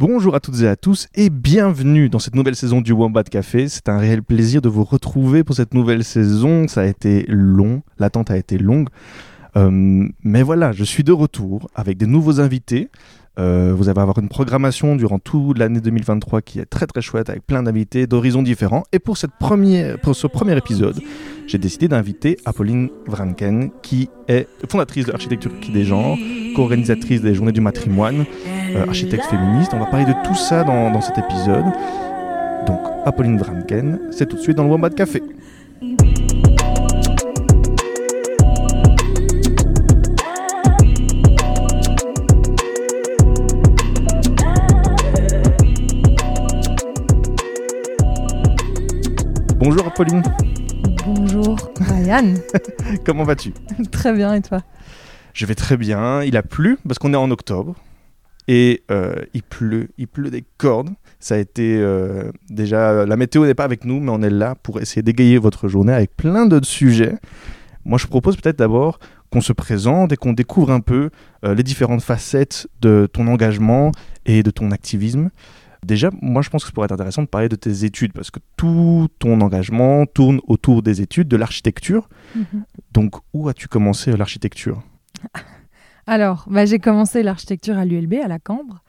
Bonjour à toutes et à tous et bienvenue dans cette nouvelle saison du Wombat Café. C'est un réel plaisir de vous retrouver pour cette nouvelle saison. Ça a été long, l'attente a été longue. Euh, mais voilà, je suis de retour avec des nouveaux invités. Euh, vous allez avoir une programmation durant toute l'année 2023 qui est très très chouette avec plein d'invités d'horizons différents. Et pour, ce premier épisode, j'ai décidé d'inviter Apolline Vranken qui est fondatrice de l'Architecture qui des genres, co-organisatrice des Journées du matrimoine, euh, architecte féministe. On va parler de tout ça dans, dans cet épisode. Donc Apolline Vranken, c'est tout de suite dans le Wombat Café. Bonjour Apolline. Bonjour Ryan. Comment vas-tu? Très bien et toi? Je vais très bien. Il a plu parce qu'on est en octobre et euh, il pleut, il pleut des cordes. Ça a été euh, déjà la météo n'est pas avec nous, mais on est là pour essayer d'égayer votre journée avec plein d'autres sujets. Moi, je propose peut-être d'abord qu'on se présente et qu'on découvre un peu euh, les différentes facettes de ton engagement et de ton activisme. Déjà, moi, je pense que ça pourrait être intéressant de parler de tes études parce que tout ton engagement tourne autour des études, de l'architecture. Mhm. Donc, où as-tu commencé l'architecture? Alors, bah, j'ai commencé l'architecture à l'ULB, à la Cambre.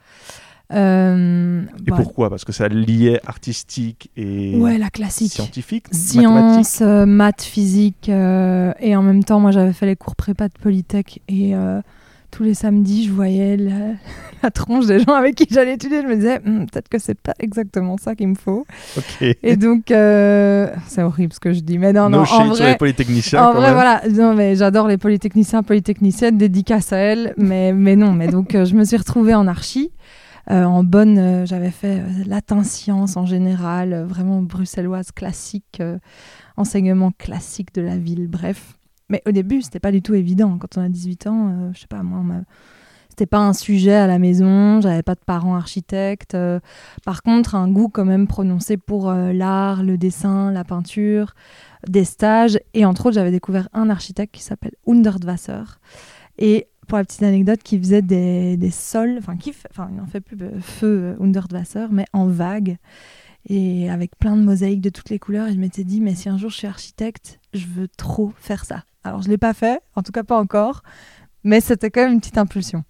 Euh, Et bah, pourquoi? Parce que ça liait artistique et Ouais, la classique. scientifique. Sciences, euh, maths, physique. euh, et en même temps, moi, j'avais fait les cours prépa de Polytech. Et euh, tous les samedis, je voyais la, la tronche des gens avec qui j'allais étudier. Je me disais, Hmm, peut-être que c'est pas exactement ça qu'il me faut. Et donc, euh, c'est horrible ce que je dis. Mais non, no non, en shade sur vrai, les polytechniciens. En quand vrai, même. voilà. Non, mais j'adore les polytechniciens, polytechniciennes, dédicace à elles. Mais, mais non, mais donc euh, je me suis retrouvée en archi. euh, en bonne, euh, j'avais fait euh, latin sciences en général, vraiment bruxelloise classique, enseignement classique de la ville, bref. Mais au début, c'était pas du tout évident. Quand on a 18 ans, euh, je sais pas, moi, on c'était pas un sujet à la maison, j'avais pas de parents architectes. euh, par contre, un goût quand même prononcé pour euh, l'art, le dessin, la peinture, des stages. Et entre autres, j'avais découvert un architecte qui s'appelle Hundertwasser. Et pour la petite anecdote, qui faisait des, des sols, enfin, qui enfin, il n'en fait plus feu euh, Hundertwasser, mais en vague. Et avec plein de mosaïques de toutes les couleurs. Et je m'étais dit, mais si un jour je suis architecte, je veux trop faire ça. Alors, je ne l'ai pas fait, en tout cas pas encore. Mais c'était quand même une petite impulsion.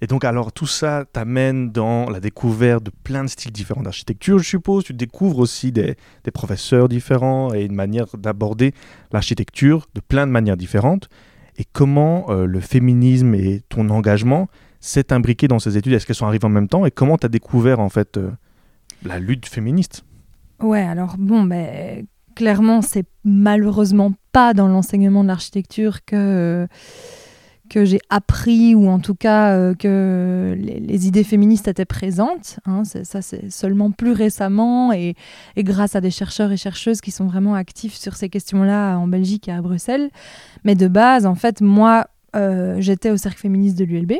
Et donc, alors, tout ça t'amène dans la découverte de plein de styles différents d'architecture, je suppose. Tu découvres aussi des, des professeurs différents et une manière d'aborder l'architecture de plein de manières différentes. Et comment euh, le féminisme et ton engagement s'est imbriqué dans ces études? Est-ce qu'elles sont arrivées en même temps? Et comment tu as découvert, en fait, euh, la lutte féministe? Ouais, alors bon, ben, clairement, c'est malheureusement pas dans l'enseignement de l'architecture que, que j'ai appris, ou en tout cas euh, que les, idées féministes étaient présentes. hein. Ça, c'est seulement plus récemment, et, et grâce à des chercheurs et chercheuses qui sont vraiment actifs sur ces questions-là en Belgique et à Bruxelles. Mais de base, en fait, moi, euh, j'étais au cercle féministe de l'ULB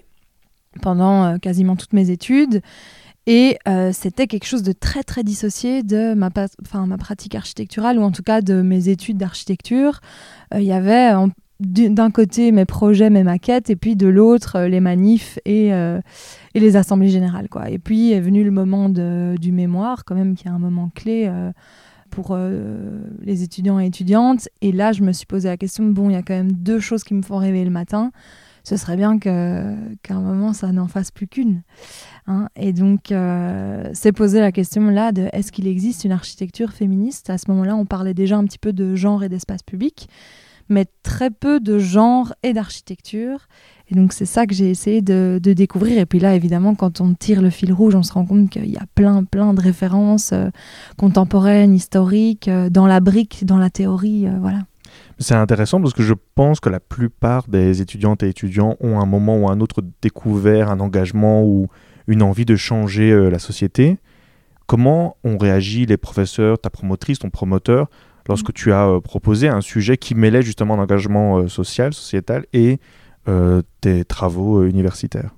pendant euh, quasiment toutes mes études. Et euh, c'était quelque chose de très très dissocié de ma, pratique architecturale ou en tout cas de mes études d'architecture. Euh, Il y avait d'un côté mes projets, mes maquettes et puis de l'autre euh, les manifs et, les assemblées générales. Quoi. Et puis est venu le moment du mémoire quand même qui est un moment clé pour les étudiants et étudiantes. Et là je me suis posé la question, bon il y a quand même deux choses qui me font rêver le matin. Ce serait bien qu'à un moment ça n'en fasse plus qu'une. Hein, et donc, euh, c'est posé la question là de est-ce qu'il existe une architecture féministe? À ce moment-là, on parlait déjà un petit peu de genre et d'espace public, mais très peu de genre et d'architecture. Et donc, c'est ça que j'ai essayé de, découvrir. Et puis là, évidemment, quand on tire le fil rouge, on se rend compte qu'il y a plein, plein de références euh, contemporaines, historiques, euh, dans la brique, dans la théorie. euh, voilà. C'est intéressant parce que je pense que la plupart des étudiantes et étudiants ont un moment ou à un autre découvert un engagement ou une envie de changer euh, la société. Comment ont réagi les professeurs, ta promotrice, ton promoteur, lorsque tu as euh, proposé un sujet qui mêlait justement l'engagement euh, social, sociétal et tes travaux universitaires?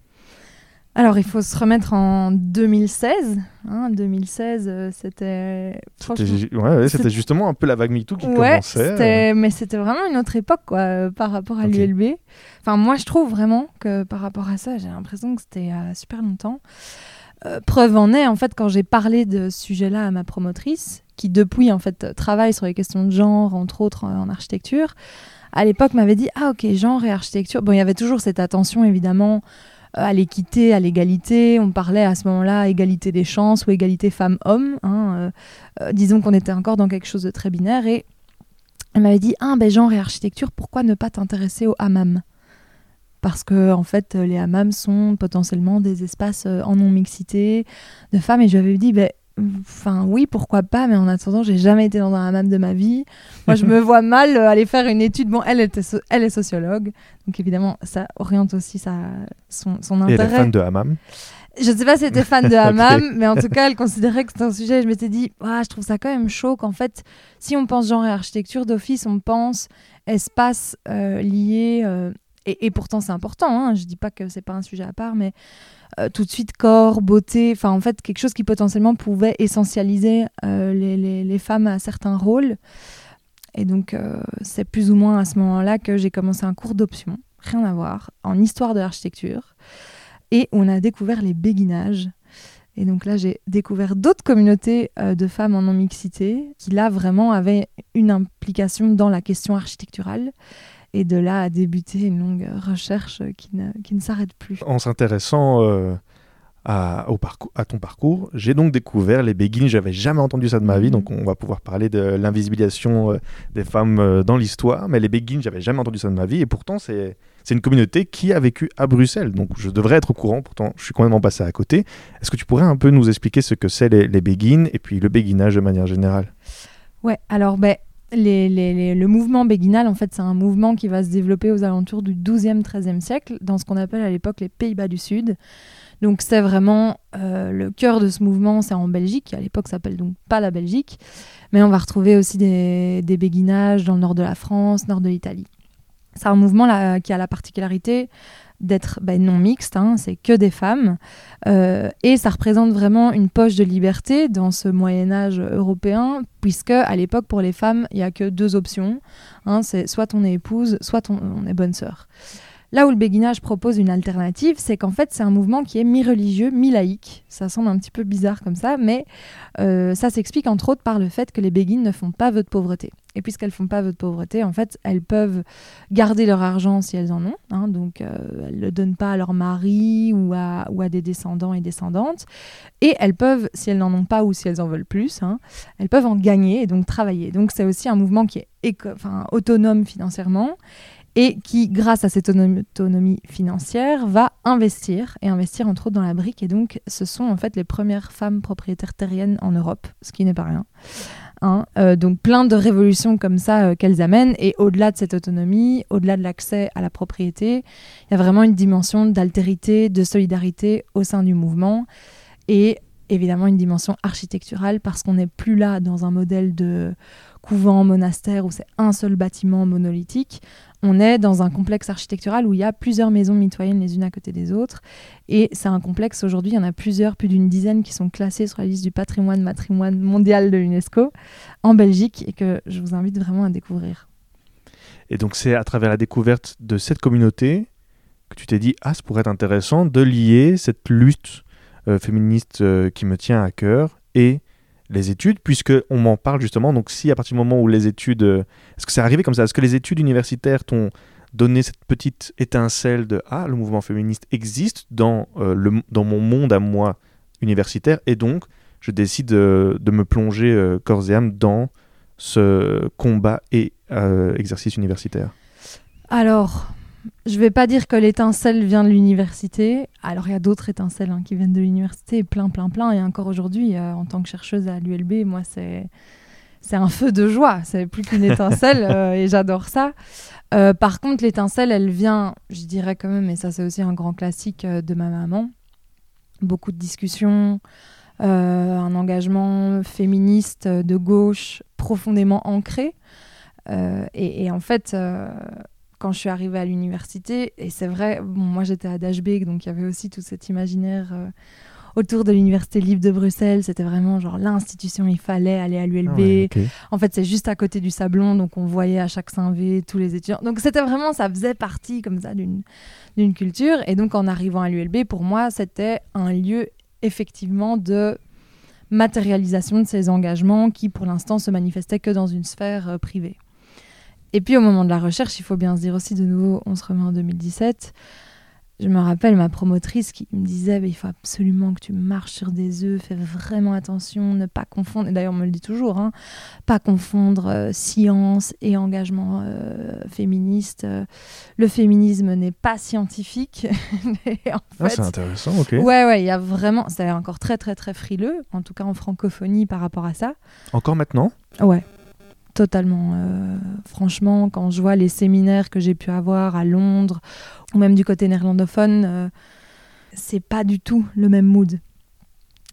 Alors, il faut se remettre en 2016. hein, 2016, euh, c'était. C'était ouais, ouais, justement un peu la vague MeToo qui Ouais, commençait. euh. mais c'était vraiment une autre époque quoi, euh, par rapport à l'ULB. Enfin, moi, je trouve vraiment que par rapport à ça, j'ai l'impression que c'était a super longtemps. Euh, preuve en est, en fait, quand j'ai parlé de ce sujet-là à ma promotrice, qui depuis, en fait, travaille sur les questions de genre, entre autres en architecture, à l'époque m'avait dit Ah, ok, genre et architecture. Bon, il y avait toujours cette attention, évidemment, euh, à l'équité, à l'égalité. On parlait à ce moment-là égalité des chances ou égalité femmes-hommes. Hein, euh, disons qu'on était encore dans quelque chose de très binaire. Et elle m'avait dit Ah, ben genre et architecture, pourquoi ne pas t'intéresser au hammam parce que en fait les hammams sont potentiellement des espaces euh, en non mixité de femmes et je lui avais dit ben enfin oui pourquoi pas mais en attendant j'ai jamais été dans un hammam de ma vie. Moi je me vois mal euh, aller faire une étude. Bon elle était elle est sociologue. Donc évidemment ça oriente aussi sa, son, son intérêt et elle est fan de hammam? Je sais pas si elle était fan de hammam, mais en tout cas, elle considérait que c'était un sujet. Je m'étais dit, ah, je trouve ça quand même chaud qu'en fait, si on pense genre et architecture d'office, on pense espace euh, lié et, pourtant c'est important, hein, je dis pas que c'est pas un sujet à part, mais euh, tout de suite corps, beauté, enfin en fait quelque chose qui potentiellement pouvait essentialiser euh, les, les, femmes à certains rôles. Et donc euh, c'est plus ou moins à ce moment-là que j'ai commencé un cours d'option, rien à voir, en histoire de l'architecture, et on a découvert les béguinages. Et donc là, j'ai découvert d'autres communautés de femmes en non-mixité qui, là, vraiment avaient une implication dans la question architecturale et de là a débuté une longue recherche qui ne, qui ne s'arrête plus. En s'intéressant euh, à, au parcours, à ton parcours, j'ai donc découvert les béguines. J'avais jamais entendu ça de ma vie, mhm. donc on va pouvoir parler de l'invisibilisation euh, des femmes euh, dans l'histoire. Mais les béguines, j'avais jamais entendu ça de ma vie, et pourtant c'est c'est une communauté qui a vécu à Bruxelles, donc je devrais être au courant. Pourtant, je suis complètement passé à côté. Est-ce que tu pourrais un peu nous expliquer ce que c'est les, les béguines et puis le béguinage de manière générale? Ouais, alors ben, le mouvement béguinal, en fait, c'est un mouvement qui va se développer aux alentours du 12e, 13e siècle, dans ce qu'on appelle à l'époque les Pays-Bas du Sud. Donc c'est vraiment euh, le cœur de ce mouvement, c'est en Belgique, qui à l'époque s'appelle donc pas la Belgique, mais on va retrouver aussi des, des béguinages dans le nord de la France, nord de l'Italie. C'est un mouvement qui a la particularité d'être ben, non mixte, hein, c'est que des femmes, euh, et ça représente vraiment une poche de liberté dans ce Moyen Âge européen, puisque à l'époque pour les femmes il n'y a que deux options, hein, c'est soit on est épouse, soit on est bonne sœur. Là où le béguinage propose une alternative, c'est qu'en fait, c'est un mouvement qui est mi-religieux, mi-laïque. Ça semble un petit peu bizarre comme ça, mais euh, ça s'explique entre autres par le fait que les béguines ne font pas vœu de pauvreté. Et puisqu'elles font pas vœu de pauvreté, en fait, elles peuvent garder leur argent si elles en ont. Hein, donc, euh, elles ne le donnent pas à leur mari ou à, ou à des descendants et descendantes. Et elles peuvent, si elles n'en ont pas ou si elles en veulent plus, hein, elles peuvent en gagner et donc travailler. Donc, c'est aussi un mouvement qui est autonome financièrement et qui, grâce à cette autonomie financière, va investir, et investir entre autres dans la brique. Et donc, ce sont en fait les premières femmes propriétaires terriennes en Europe, ce qui n'est pas rien. Hein. Euh, donc, plein de révolutions comme ça euh, qu'elles amènent. Et au-delà de cette autonomie, au-delà de l'accès à la propriété, il y a vraiment une dimension d'altérité, de solidarité au sein du mouvement. Et évidemment une dimension architecturale parce qu'on n'est plus là dans un modèle de couvent monastère où c'est un seul bâtiment monolithique on est dans un complexe architectural où il y a plusieurs maisons mitoyennes les unes à côté des autres. Et c'est un complexe, aujourd'hui, il y en a plusieurs, plus d'une dizaine qui sont classés sur la liste du patrimoine matrimoine mondial de l'UNESCO en Belgique et que je vous invite vraiment à découvrir. Et donc c'est à travers la découverte de cette communauté que tu t'es dit, ah, ça pourrait être intéressant de lier cette lutte euh, féministe euh, qui me tient à cœur et les études, puisque on m'en parle justement. Donc, si à partir du moment où les études, euh, est-ce que c'est arrivé comme ça? Est-ce que les études universitaires t'ont donné cette petite étincelle de ah le mouvement féministe existe dans euh, le dans mon monde à moi universitaire et donc je décide de, de me plonger euh, corps et âme dans ce combat et exercice universitaire? Alors, je vais pas dire que l'étincelle vient de l'université. Alors, il y a d'autres étincelles hein, qui viennent de l'université, plein, plein, plein. Et encore aujourd'hui, euh, en tant que chercheuse à l'ULB, moi, c'est c'est un feu de joie. C'est plus qu'une étincelle euh, et j'adore ça. Euh, par contre, l'étincelle, elle vient, je dirais quand même, et ça, c'est aussi un grand classique de ma maman. Beaucoup de discussions, un engagement féministe de gauche profondément ancré. Et, et, en fait quand je suis arrivée à l'université. Et c'est vrai, bon, moi j'étais à Dashbeek, donc il y avait aussi tout cet imaginaire euh, autour de l'université libre de Bruxelles. C'était vraiment genre l'institution, il fallait aller à l'ULB. Ah en fait, c'est juste à côté du Sablon, donc on voyait à chaque 5V tous les étudiants. Donc c'était vraiment, ça faisait partie comme ça d'une culture. Et donc en arrivant à l'ULB, pour moi, c'était un lieu effectivement de matérialisation de ces engagements qui, pour l'instant, se manifestaient que dans une sphère euh, privée. Et puis, au moment de la recherche, il faut bien se dire aussi, de nouveau, on se remet en 2017, je me rappelle ma promotrice qui me disait il faut absolument que tu marches sur des œufs, fais vraiment attention, ne pas confondre, et d'ailleurs on me le dit toujours, hein, pas confondre euh, science et engagement euh, féministe. le féminisme n'est pas scientifique. ah, c'est intéressant, ok. Ouais, ouais, il y a vraiment, c'est encore très très très frileux, en tout cas en francophonie par rapport à ça. Encore maintenant? Ouais. Totalement. Euh, franchement, quand je vois les séminaires que j'ai pu avoir à Londres ou même du côté néerlandophone, euh, c'est pas du tout le même mood.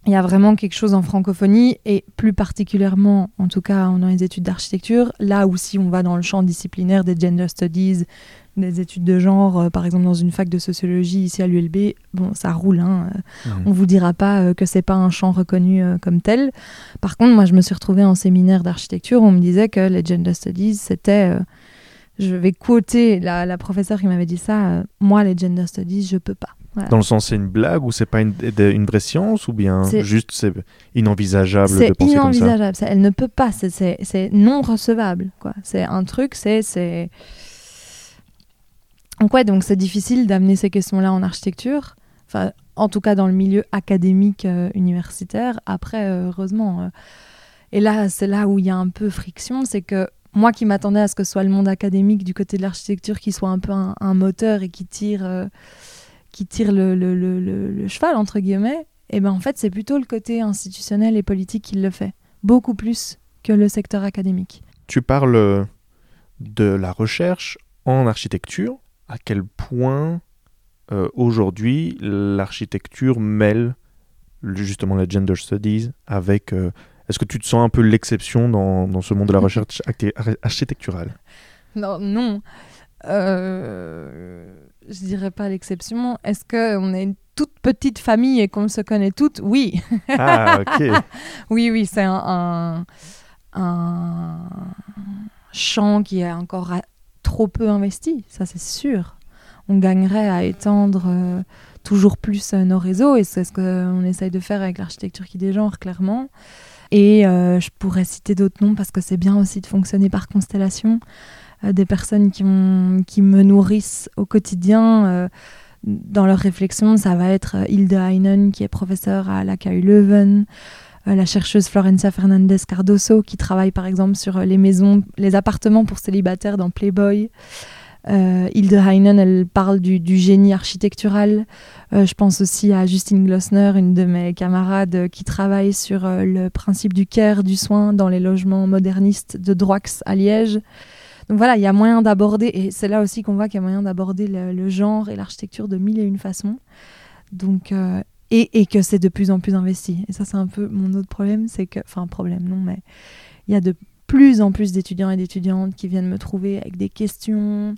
Il y a vraiment quelque chose en francophonie et plus particulièrement, en tout cas dans les études d'architecture, là où si on va dans le champ disciplinaire des gender studies, des études de genre, euh, par exemple dans une fac de sociologie ici à l'ULB, bon, ça roule. Hein, euh, mmh. On vous dira pas euh, que c'est pas un champ reconnu comme tel. Par contre, moi, je me suis retrouvée en séminaire d'architecture. On me disait que les gender studies, c'était je vais quoter la, la professeure qui m'avait dit ça. moi, les gender studies, je peux pas. Dans le sens, c'est une blague ou c'est pas une, une, vraie science ou bien juste c'est inenvisageable de penser comme ça? C'est inenvisageable. Elle ne peut pas. C'est non recevable. C'est un truc. C'est donc ouais, donc c'est difficile d'amener ces questions-là en architecture, enfin, en tout cas dans le milieu académique euh, universitaire. Après, euh, heureusement. Euh, et là, c'est là où il y a un peu friction, c'est que moi qui m'attendais à ce que ce soit le monde académique du côté de l'architecture qui soit un peu un, moteur et qui tire, qui tire le, le, le, le, cheval, entre guillemets, et eh ben en fait, c'est plutôt le côté institutionnel et politique qui le fait, beaucoup plus que le secteur académique. Tu parles de la recherche en architecture à quel point euh, aujourd'hui l'architecture mêle justement la gender studies avec... Euh, est-ce que tu te sens un peu l'exception dans, dans, ce monde de la recherche architecturale? Non, non. Euh, je dirais pas l'exception. Est-ce qu'on est une toute petite famille et qu'on se connaît toutes? Oui. Ah, ok. oui, oui, c'est un, un, champ qui est encore trop peu investi, ça c'est sûr. On gagnerait à étendre euh, toujours plus euh, nos réseaux et c'est ce qu'on essaye de faire avec l'architecture qui dégenre clairement. Et euh, je pourrais citer d'autres noms parce que c'est bien aussi de fonctionner par constellation. Des personnes qui, me nourrissent au quotidien dans leurs réflexions. Ça va être Hilde Heinen qui est professeure à la KU Leuven. Euh, la chercheuse Florencia Fernandez Cardoso, qui travaille par exemple sur euh, les maisons, les appartements pour célibataires dans Playboy. Euh, Hilde Heinen, elle parle du, génie architectural. je pense aussi à Justine Glossner, une de mes camarades qui travaille sur le principe du care, du soin dans les logements modernistes de Droix à Liège. Donc voilà, il y a moyen d'aborder, et c'est là aussi qu'on voit qu'il y a moyen d'aborder le, genre et l'architecture de mille et une façons. Donc et, que c'est de plus en plus investi. Et ça, c'est un peu mon autre problème, c'est que, enfin, problème, non, mais il y a de plus en plus d'étudiants et d'étudiantes qui viennent me trouver avec des questions,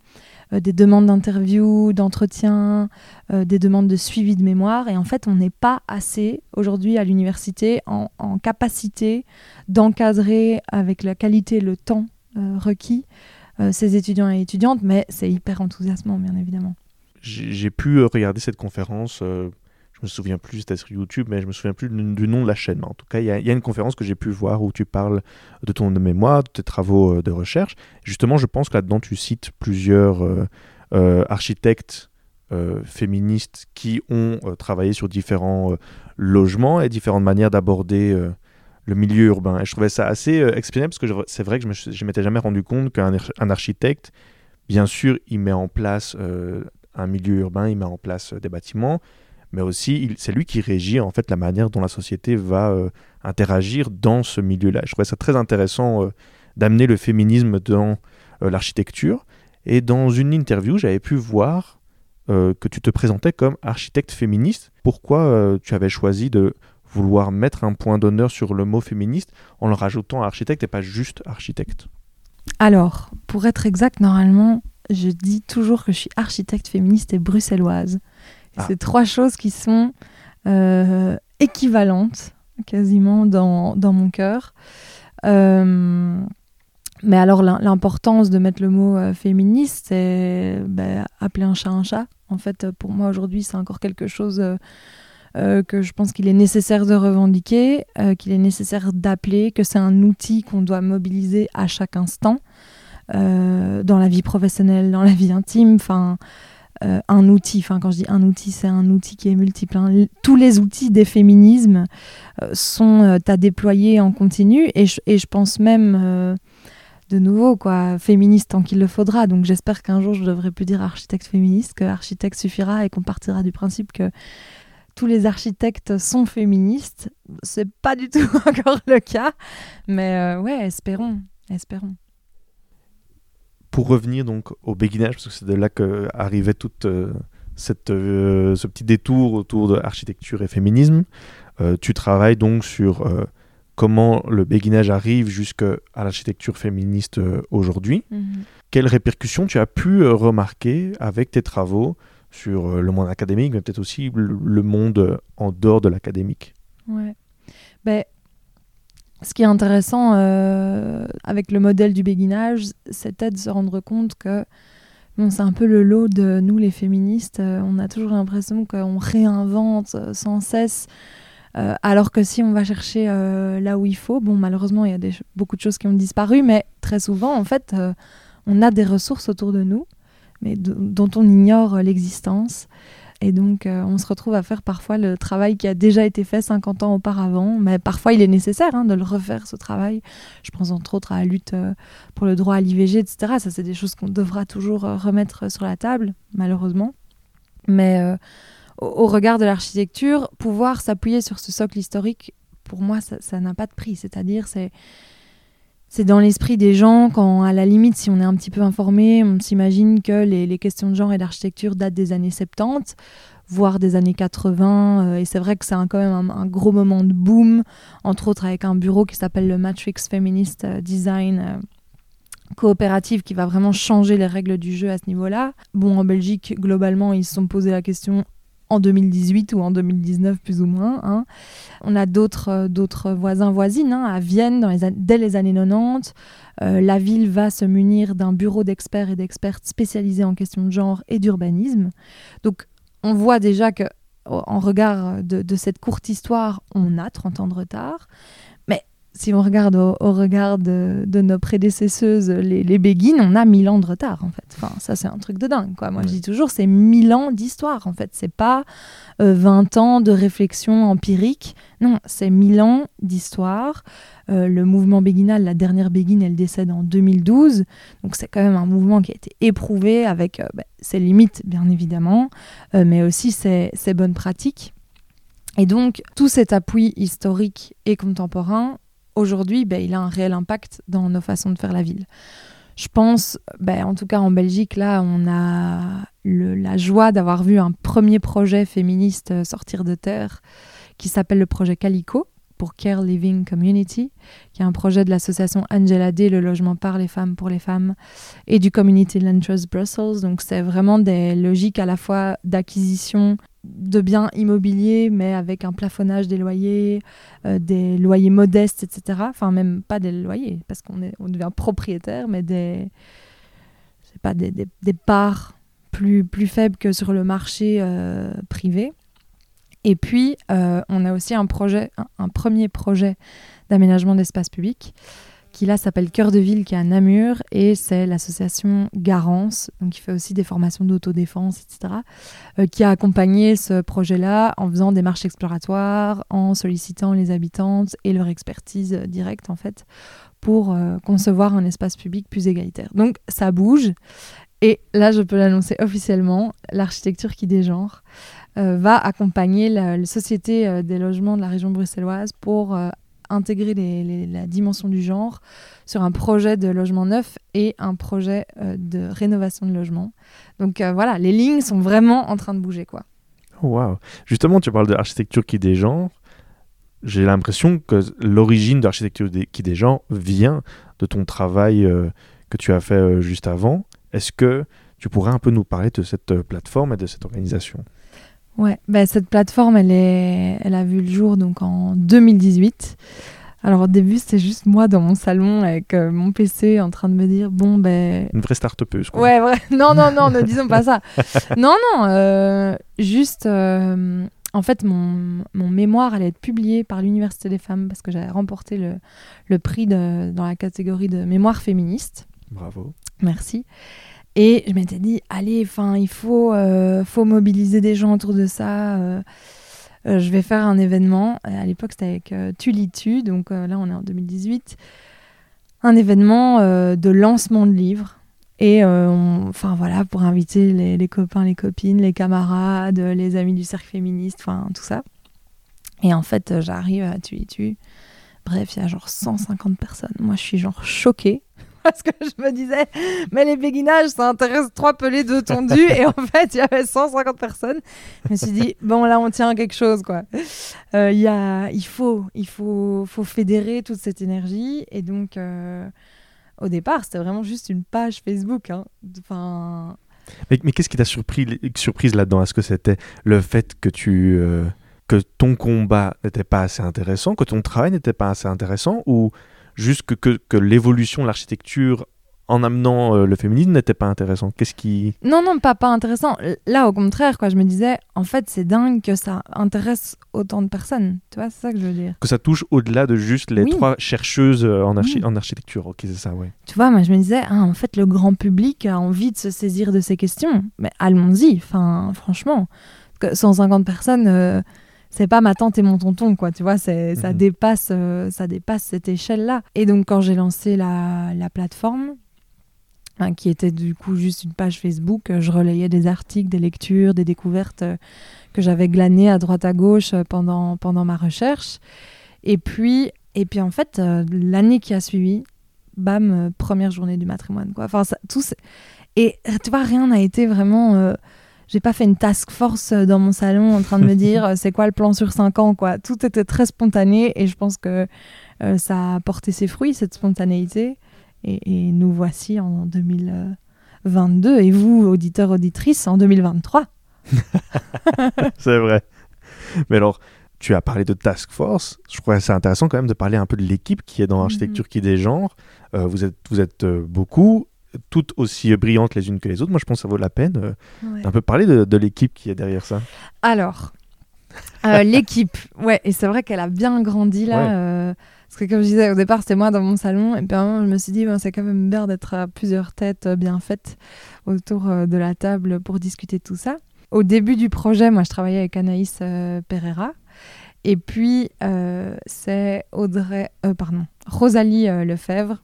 euh, des demandes d'interview, d'entretien, euh, des demandes de suivi de mémoire. Et en fait, on n'est pas assez aujourd'hui à l'université en, capacité d'encadrer avec la qualité le temps euh, requis ces étudiants et étudiantes, mais c'est hyper enthousiasmant, bien évidemment. J'ai pu regarder cette conférence je me souviens plus, c'était sur YouTube, mais je me souviens plus du, nom de la chaîne. En tout cas, il y, a une conférence que j'ai pu voir où tu parles de ton mémoire, de tes travaux euh, de recherche. Justement, je pense que là-dedans, tu cites plusieurs euh, euh, architectes féministes qui ont travaillé sur différents logements et différentes manières d'aborder le milieu urbain. Et je trouvais ça assez expérimental parce que c'est vrai que je ne m'étais jamais rendu compte qu'un architecte, bien sûr, il met en place un milieu urbain, il met en place des bâtiments, mais aussi c'est lui qui régit en fait la manière dont la société va euh, interagir dans ce milieu-là. Je trouvais ça très intéressant euh, d'amener le féminisme dans euh, l'architecture. Et dans une interview, j'avais pu voir que tu te présentais comme architecte féministe. Pourquoi tu avais choisi de vouloir mettre un point d'honneur sur le mot féministe en le rajoutant architecte et pas juste architecte Alors, pour être exact, normalement, je dis toujours que je suis architecte féministe et bruxelloise. Ah. C'est trois choses qui sont euh, équivalentes quasiment dans, dans mon cœur. Euh, mais alors l'importance de mettre le mot euh, féministe, c'est bah, appeler un chat un chat. En fait, pour moi aujourd'hui, c'est encore quelque chose euh, que je pense qu'il est nécessaire de revendiquer, euh, qu'il est nécessaire d'appeler, que c'est un outil qu'on doit mobiliser à chaque instant, euh, dans la vie professionnelle, dans la vie intime, enfin un outil, enfin quand je dis un outil, c'est un outil qui est multiple. Hein. Tous les outils des féminismes sont à déployer en continu et je pense même de nouveau, quoi, féministe tant qu'il le faudra. Donc j'espère qu'un jour je devrais plus dire architecte féministe, que architecte suffira et qu'on partira du principe que tous les architectes sont féministes. C'est pas du tout encore le cas, mais euh, ouais, espérons, espérons. Pour revenir donc au béguinage, parce que c'est de là que arrivait tout euh, cette, euh, ce petit détour autour de architecture et féminisme, tu travailles donc sur comment le béguinage arrive jusqu'à l'architecture féministe aujourd'hui. Mhm. Quelles répercussions tu as pu remarquer avec tes travaux sur euh, le monde académique, mais peut-être aussi le monde en dehors de l'académique Ouais. Ben, ce qui est intéressant avec le modèle du béguinage, c'était de se rendre compte que bon, c'est un peu le lot de nous, les féministes. on a toujours l'impression qu'on réinvente sans cesse euh, alors que si on va chercher euh, là où il faut, bon, malheureusement, il y a beaucoup de choses qui ont disparu, mais très souvent, en fait, euh, on a des ressources autour de nous, mais dont on ignore l'existence. Et donc, on se retrouve à faire parfois le travail qui a déjà été fait 50 ans auparavant, mais parfois il est nécessaire hein, de le refaire, ce travail. Je pense entre autres à la lutte pour le droit à l'IVG, etc. Ça, c'est des choses qu'on devra toujours remettre sur la table, malheureusement. Mais au, regard de l'architecture, pouvoir s'appuyer sur ce socle historique, pour moi, ça n'a pas de prix. C'est-à-dire, c'est c'est dans l'esprit des gens quand, à la limite, si on est un petit peu informé, on s'imagine que les, questions de genre et d'architecture datent des années 70, voire des années 80. Euh, et c'est vrai que c'est quand même un, gros moment de boom, entre autres avec un bureau qui s'appelle le Matrix Feminist euh, Design. Euh, coopérative qui va vraiment changer les règles du jeu à ce niveau-là. Bon, en Belgique, globalement, ils se sont posé la question en 2018 ou en 2019 plus ou moins. Hein. On a d'autres euh, d'autres voisins voisines hein, à Vienne dès les années 90. Euh, la ville va se munir d'un bureau d'experts et d'expertes spécialisés en questions de genre et d'urbanisme. Donc on voit déjà que en regard de, cette courte histoire, on a 30 ans de retard si on regarde au, regard de, nos prédécesseuses, les, les béguines, on a mille ans de retard, en fait. Enfin, ça, c'est un truc de dingue, quoi. Moi, je dis toujours, c'est mille ans d'histoire, en fait. C'est pas 20 euh, ans de réflexion empirique. Non, c'est mille ans d'histoire. Euh, le mouvement béguinal, la dernière béguine, elle décède en 2012. Donc, c'est quand même un mouvement qui a été éprouvé avec euh, bah, ses limites, bien évidemment, mais aussi ses, ses bonnes pratiques. Et donc, tout cet appui historique et contemporain, aujourd'hui, ben, il a un réel impact dans nos façons de faire la ville. Je pense, ben, en tout cas en Belgique, là, on a la joie d'avoir vu un premier projet féministe sortir de terre qui s'appelle le projet Calico pour Care Living Community, qui est un projet de l'association Angela D, le logement par les femmes pour les femmes, et du Community Land Trust Brussels. Donc c'est vraiment des logiques à la fois d'acquisition de biens immobiliers, mais avec un plafonnage des loyers, euh, des loyers modestes, etc. Enfin, même pas des loyers, parce qu'on on devient propriétaire, mais des, pas, des, des, parts plus, plus faibles que sur le marché euh, privé. Et puis, euh, on a aussi un projet, un premier projet d'aménagement d'espace public qui là s'appelle Cœur de Ville, qui est à Namur, et c'est l'association Garance, donc qui fait aussi des formations d'autodéfense, etc., euh, qui a accompagné ce projet-là en faisant des marches exploratoires, en sollicitant les habitantes et leur expertise directe, en fait, pour euh, concevoir un espace public plus égalitaire. Donc ça bouge, et là je peux l'annoncer officiellement, l'architecture qui dégenre. Euh, va accompagner la, Société des logements de la région bruxelloise pour intégrer la dimension du genre sur un projet de logement neuf et un projet euh, de rénovation de logement. Donc euh, voilà, les lignes sont vraiment en train de bouger. quoi. Wow. Justement, tu parles de l'architecture qui dégenre. J'ai l'impression que l'origine de l'architecture qui dégenre vient de ton travail euh, que tu as fait juste avant. Est-ce que tu pourrais un peu nous parler de cette plateforme et de cette organisation? Ouais, bah, cette plateforme, elle, est, elle a vu le jour donc en 2018. Alors au début, c'était juste moi dans mon salon avec euh, mon PC en train de me dire bon ben une vraie start-upeuse quoi. Ouais, vrai. Non non non, ne disons pas ça. Non non, euh, juste euh, en fait, mon, mon, mémoire allait être publié par l'Université des femmes parce que j'avais remporté le, le prix de, dans la catégorie de mémoire féministe. Bravo. Merci. Et je m'étais dit, allez, il faut, euh, faut mobiliser des gens autour de ça. Euh, euh, je vais faire un événement. À l'époque, c'était avec Tulitu, donc là, on est en 2018. Un événement de lancement de livres. Et enfin voilà, pour inviter les, les, copains, les copines, les camarades, les amis du cercle féministe, enfin tout ça. Et en fait, j'arrive à Tulitu. Bref, il y a genre 150 personnes. Moi, je suis genre choquée. parce que je me disais, mais les béguinages, ça intéresse trois pelés, deux tondus. et en fait, il y avait 150 personnes. Je me suis dit, bon, là, on tient à quelque chose, quoi. Euh, y a, il faut, il faut, faut fédérer toute cette énergie. Et donc, euh, au départ, c'était vraiment juste une page Facebook. Hein. Enfin. Mais, mais qu'est-ce qui t'a surpris, surprise là-dedans? Est-ce que c'était le fait que tu. Euh, que ton combat n'était pas assez intéressant, que ton travail n'était pas assez intéressant, ou juste que, que, que l'évolution de l'architecture en amenant euh, le féminisme n'était pas intéressant Qu'est-ce qui Non non pas pas intéressant. Là au contraire quoi, je me disais en fait c'est dingue que ça intéresse autant de personnes. Tu vois, c'est ça que je veux dire. Que ça touche au-delà de juste les trois chercheuses euh, en, en architecture. OK, c'est ça, ouais. Tu vois, moi je me disais ah, en fait le grand public a envie de se saisir de ces questions. Mais allons-y, enfin franchement. 150 personnes euh, c'est pas ma tante et mon tonton, quoi. Tu vois, c'est, ça, mhm. dépasse, euh, ça dépasse cette échelle-là. Et donc, quand j'ai lancé la, la plateforme, hein, qui était du coup juste une page Facebook, euh, je relayais des articles, des lectures, des découvertes euh, que j'avais glanées à droite à gauche pendant, pendant ma recherche. Et puis, et puis en fait, l'année qui a suivi, bam, première journée du matrimoine, quoi. Enfin, ça, tout. Et tu vois, rien n'a été vraiment j'ai pas fait une task force euh, dans mon salon en train de me dire euh, c'est quoi le plan sur 5 ans quoi. Tout était très spontané et je pense que euh, ça a porté ses fruits cette spontanéité et, nous voici en 2022 et vous auditeurs auditrices en 2023. c'est vrai. Mais alors tu as parlé de task force. Je crois que c'est intéressant quand même de parler un peu de l'équipe qui est dans l'architecture, mhm. qui est des genres. vous êtes, vous êtes beaucoup toutes aussi brillantes les unes que les autres. Moi, je pense que ça vaut la peine euh, d'un peu parler de, l'équipe qui est derrière ça. Alors, euh, l'équipe, ouais, et c'est vrai qu'elle a bien grandi là. Euh, parce que comme je disais au départ, c'était moi dans mon salon, et puis je me suis dit, c'est quand même bien d'être à plusieurs têtes bien faites autour de la table pour discuter de tout ça. Au début du projet, moi, je travaillais avec Anaïs Pereira. Et puis, c'est Audrey, pardon, Rosalie Lefebvre,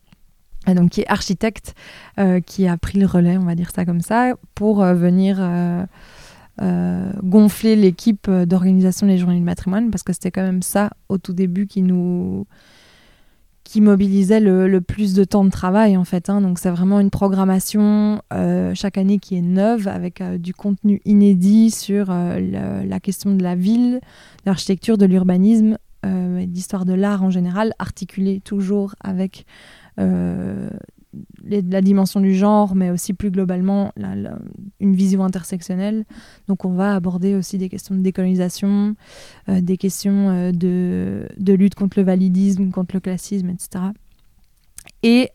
donc qui est architecte, euh, qui a pris le relais, on va dire ça comme ça, pour euh, venir euh, gonfler l'équipe d'organisation des journées du matrimoine, parce que c'était quand même ça au tout début qui nous qui mobilisait le, plus de temps de travail en fait. Hein. Donc c'est vraiment une programmation chaque année qui est neuve avec du contenu inédit sur la question de la ville, de l'architecture, de l'urbanisme, d'histoire de l'art en général, articulé toujours avec euh, la dimension du genre, mais aussi plus globalement une vision intersectionnelle. Donc on va aborder aussi des questions de décolonisation, euh, des questions euh, de, lutte contre le validisme, contre le classisme, etc. Et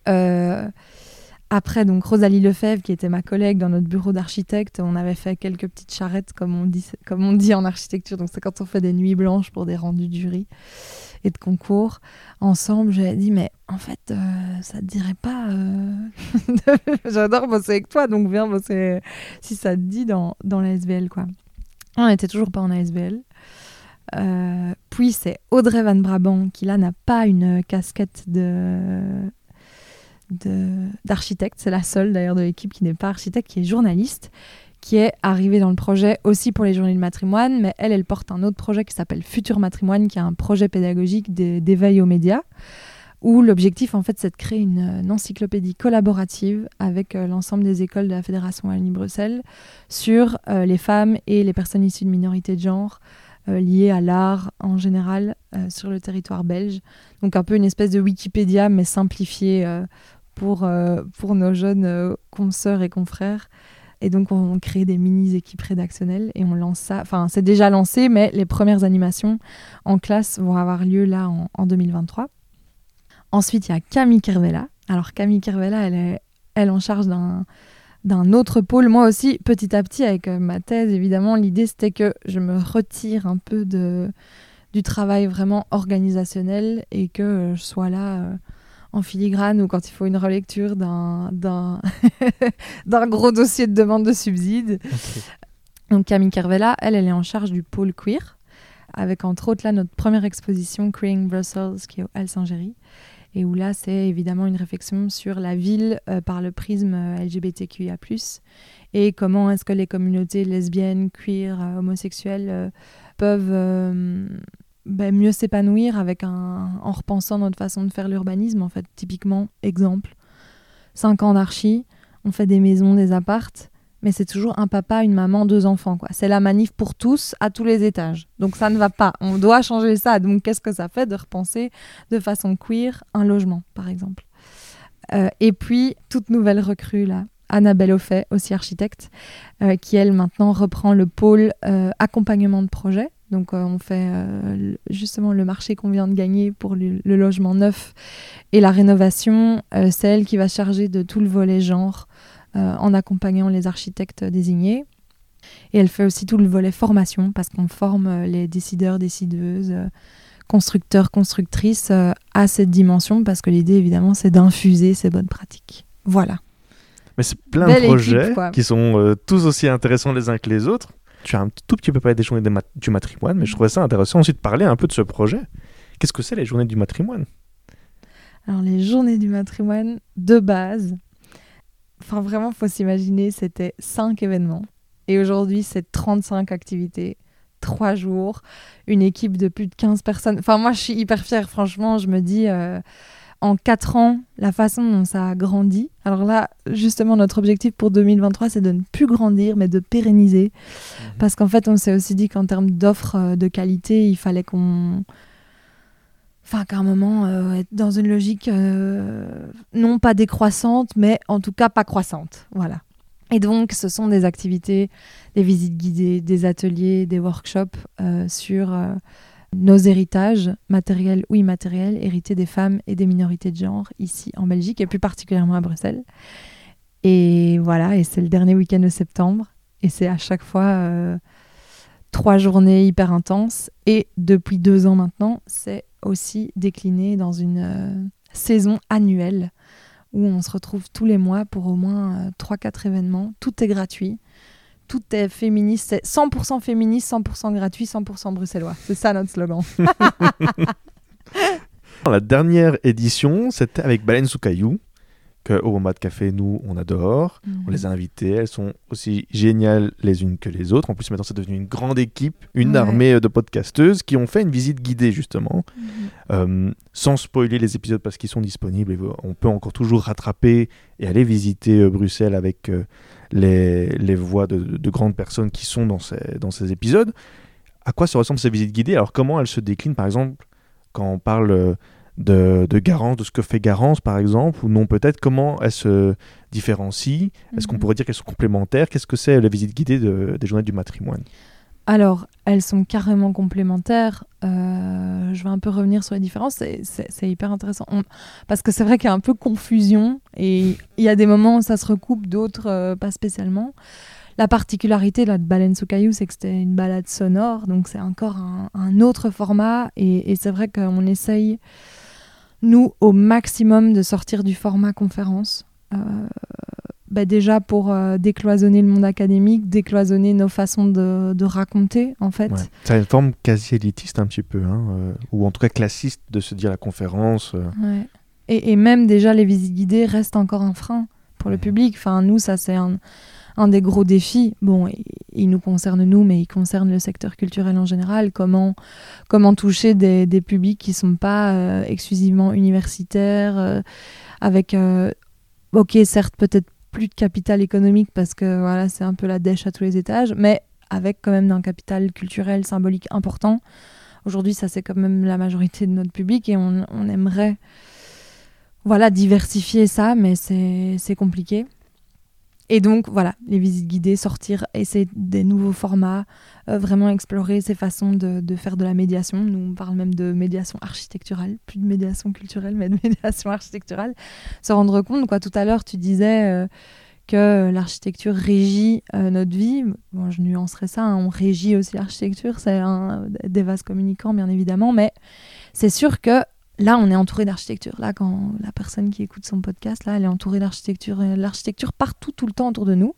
après, donc Rosalie Lefebvre, qui était ma collègue dans notre bureau d'architecte, on avait fait quelques petites charrettes, comme on dit, comme on dit en architecture. Donc c'est quand on fait des nuits blanches pour des rendus de jury et de concours ensemble, j'ai dit mais en fait euh, ça te dirait pas euh, j'adore bosser avec toi donc viens bosser si ça te dit dans, dans la SBL quoi. On n'était toujours pas en ASBL. Euh, puis c'est Audrey Van Brabant qui là n'a pas une casquette de d'architecte, c'est la seule d'ailleurs de l'équipe qui n'est pas architecte, qui est journaliste qui est arrivée dans le projet aussi pour les journées de matrimoine, mais elle, elle porte un autre projet qui s'appelle Futur Matrimoine, qui est un projet pédagogique d'éveil aux médias, où l'objectif, en fait, c'est de créer une, encyclopédie collaborative avec euh, l'ensemble des écoles de la Fédération Wallonie-Bruxelles sur euh, les femmes et les personnes issues de minorités de genre euh, liées à l'art en général sur le territoire belge. Donc un peu une espèce de Wikipédia, mais simplifié pour, pour nos jeunes consoeurs et confrères. Et donc, on crée des mini-équipes rédactionnelles et on lance ça. Enfin, c'est déjà lancé, mais les premières animations en classe vont avoir lieu là en, 2023. Ensuite, il y a Camille Kervella. Alors, Camille Kervella, elle est elle en charge d'un d'un autre pôle. Moi aussi, petit à petit, avec euh, ma thèse, évidemment, l'idée c'était que je me retire un peu de, du travail vraiment organisationnel et que euh, je sois là euh, en filigrane ou quand il faut une relecture d'un, d'un, d'un gros dossier de demande de subsides. Donc Camille Kervella, elle, elle est en charge du pôle queer, avec entre autres là notre première exposition Queering Brussels qui est au Alsingéry et où là c'est évidemment une réflexion sur la ville euh, par le prisme euh, LGBTQIA+, et comment est-ce que les communautés lesbiennes, queer, euh, homosexuelles euh, peuvent ben, mieux s'épanouir avec un, en repensant notre façon de faire l'urbanisme en fait. Typiquement, exemple, 5 ans d'archi, on fait des maisons, des appartes, mais c'est toujours un papa, une maman, deux enfants. quoi. C'est la manif pour tous à tous les étages. Donc ça ne va pas. On doit changer ça. Donc qu'est-ce que ça fait de repenser de façon queer un logement, par exemple? Euh, Et puis, toute nouvelle recrue, là, Annabelle Offet, aussi architecte, euh, qui elle maintenant reprend le pôle euh, accompagnement de projet. Donc euh, on fait euh, justement le marché qu'on vient de gagner pour le, le logement neuf et la rénovation. euh, c'est elle qui va charger de tout le volet genre euh, en accompagnant les architectes désignés. Et elle fait aussi tout le volet formation parce qu'on forme les décideurs, décideuses, constructeurs, constructrices à cette dimension parce que l'idée évidemment c'est d'infuser ces bonnes pratiques. Voilà. Mais c'est plein Belle de projets équipe, qui sont tous aussi intéressants les uns que les autres. Tu as un tout petit peu parlé des journées des mat- du matrimoine, mais je trouvais ça intéressant aussi de parler un peu de ce projet. Qu'est-ce que c'est les journées du matrimoine? Alors les journées du matrimoine de base, enfin vraiment faut s'imaginer, c'était 5 événements. Et aujourd'hui c'est 35 activités, 3 jours, une équipe de plus de 15 personnes. Enfin moi je suis hyper fière, franchement, je me dis euh, en 4 ans, la façon dont ça a grandi. Alors là, justement, notre objectif pour 2023, c'est de ne plus grandir, mais de pérenniser. Parce qu'en fait, on s'est aussi dit qu'en termes d'offres euh, de qualité, il fallait qu'on enfin qu'à un moment euh, être dans une logique euh, non pas décroissante mais en tout cas pas croissante voilà et donc ce sont des activités des visites guidées des ateliers des workshops euh, sur nos héritages matériels ou immatériels hérités des femmes et des minorités de genre ici en Belgique et plus particulièrement à Bruxelles. Et voilà et c'est le dernier week-end de septembre et c'est à chaque fois euh, trois journées hyper intenses. Et depuis deux ans maintenant c'est aussi décliné dans une euh, saison annuelle où on se retrouve tous les mois pour au moins 3-4 événements. Tout est gratuit, tout est féministe, c'est 100% féministe, 100% gratuit, 100% bruxellois. C'est ça notre slogan. La dernière édition, c'était avec Baleine sous caillou, que au Wombat Café, nous, on adore. On les a invitées, elles sont aussi géniales les unes que les autres. En plus, maintenant, c'est devenu une grande équipe, une Ouais. armée de podcasteuses qui ont fait une visite guidée, justement. Mhm. Euh, sans spoiler les épisodes parce qu'ils sont disponibles, et on peut encore toujours rattraper et aller visiter euh, Bruxelles avec euh, les, les voix de, de grandes personnes qui sont dans ces, dans ces épisodes. À quoi se ressemblent ces visites guidées? Alors comment elles se déclinent par exemple quand on parle euh, de, de Garance, de ce que fait Garance par exemple, ou non peut-être comment elles se différencient? Est-ce qu'on Mhm. pourrait dire qu'elles sont complémentaires? Qu'est-ce que c'est la visite guidée de- des journées du matrimoine? Alors, elles sont carrément complémentaires. Euh, je vais un peu revenir sur les différences. C'est- hyper intéressant. Parce que c'est vrai qu'il y a un peu confusion et il y a des moments où ça se recoupe, d'autres euh, pas spécialement. La particularité de Baleine sous caillou, c'est que c'était une balade sonore, donc c'est encore un, autre format. Et, et c'est vrai qu'on essaye, nous, au maximum, de sortir du format conférence. Euh, bah, déjà pour euh, décloisonner le monde académique, décloisonner nos façons de, de raconter, en fait. Ouais. C'est une forme quasi élitiste un petit peu, hein, euh, ou en tout cas classiste de se dire la conférence. euh, Ouais. Et, et même déjà, les visites guidées restent encore un frein pour le public. Enfin, nous, ça, c'est un, un des gros défis. Bon, il, nous concerne nous, mais il concerne le secteur culturel en général. Comment, comment toucher des, des publics qui sont pas exclusivement universitaires, avec, ok, certes, peut-être plus de capital économique parce que voilà, c'est un peu la dèche à tous les étages, mais avec quand même un capital culturel, symbolique important. Aujourd'hui, ça, c'est quand même la majorité de notre public et on, on aimerait voilà, diversifier ça, mais c'est c'est compliqué. Et donc, voilà, les visites guidées, sortir, essayer des nouveaux formats, euh, vraiment explorer ces façons de, faire de la médiation. Nous, on parle même de médiation architecturale, plus de médiation culturelle, mais de médiation architecturale. Se rendre compte, quoi, tout à l'heure, tu disais euh, que l'architecture régit euh, notre vie. Bon, je nuancerai ça, hein, on régit aussi l'architecture, c'est des vases communicants bien évidemment, mais c'est sûr que là, on est entouré d'architecture. Là, quand la personne qui écoute son podcast, là, elle est entourée d'architecture, l'architecture partout, tout le temps autour de nous.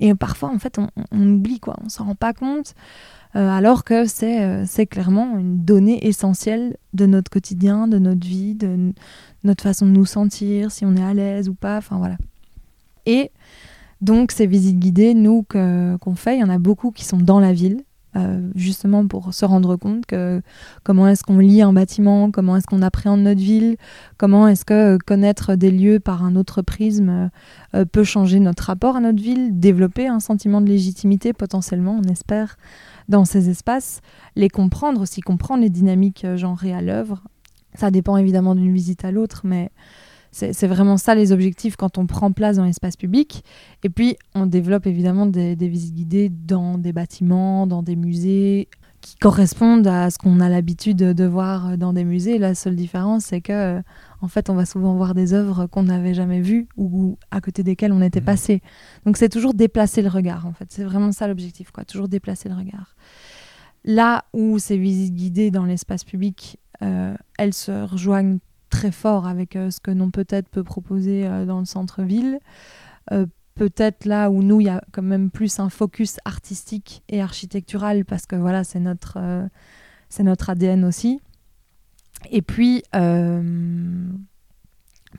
Et parfois, en fait, on, oublie, quoi, on s'en rend pas compte, euh, alors que c'est euh, c'est clairement une donnée essentielle de notre quotidien, de notre vie, de notre façon de nous sentir, si on est à l'aise ou pas, enfin voilà. Et donc, ces visites guidées, nous, qu'on fait, il y en a beaucoup qui sont dans la ville, euh, justement pour se rendre compte que comment est-ce qu'on lit un bâtiment, comment est-ce qu'on appréhende notre ville, comment est-ce que connaître des lieux par un autre prisme euh, peut changer notre rapport à notre ville, développer un sentiment de légitimité potentiellement, on espère, dans ces espaces, les comprendre aussi, comprendre les dynamiques euh, genrées à l'œuvre. Ça dépend évidemment d'une visite à l'autre, mais c'est vraiment ça les objectifs quand on prend place dans l'espace public. Et puis, on développe évidemment des, visites guidées dans des bâtiments, dans des musées qui correspondent à ce qu'on a l'habitude de voir dans des musées. La seule différence, c'est que, en fait, on va souvent voir des œuvres qu'on n'avait jamais vues ou à côté desquelles on était mmh. passé. Donc, c'est toujours déplacer le regard, en fait. C'est vraiment ça l'objectif, quoi. Toujours déplacer le regard. Là où ces visites guidées dans l'espace public, euh, elles se rejoignent très fort avec euh, ce que non peut-être peut proposer euh, dans le centre-ville. Euh, peut-être là où nous, il y a quand même plus un focus artistique et architectural parce que voilà, c'est notre, c'est notre ADN aussi. Et puis,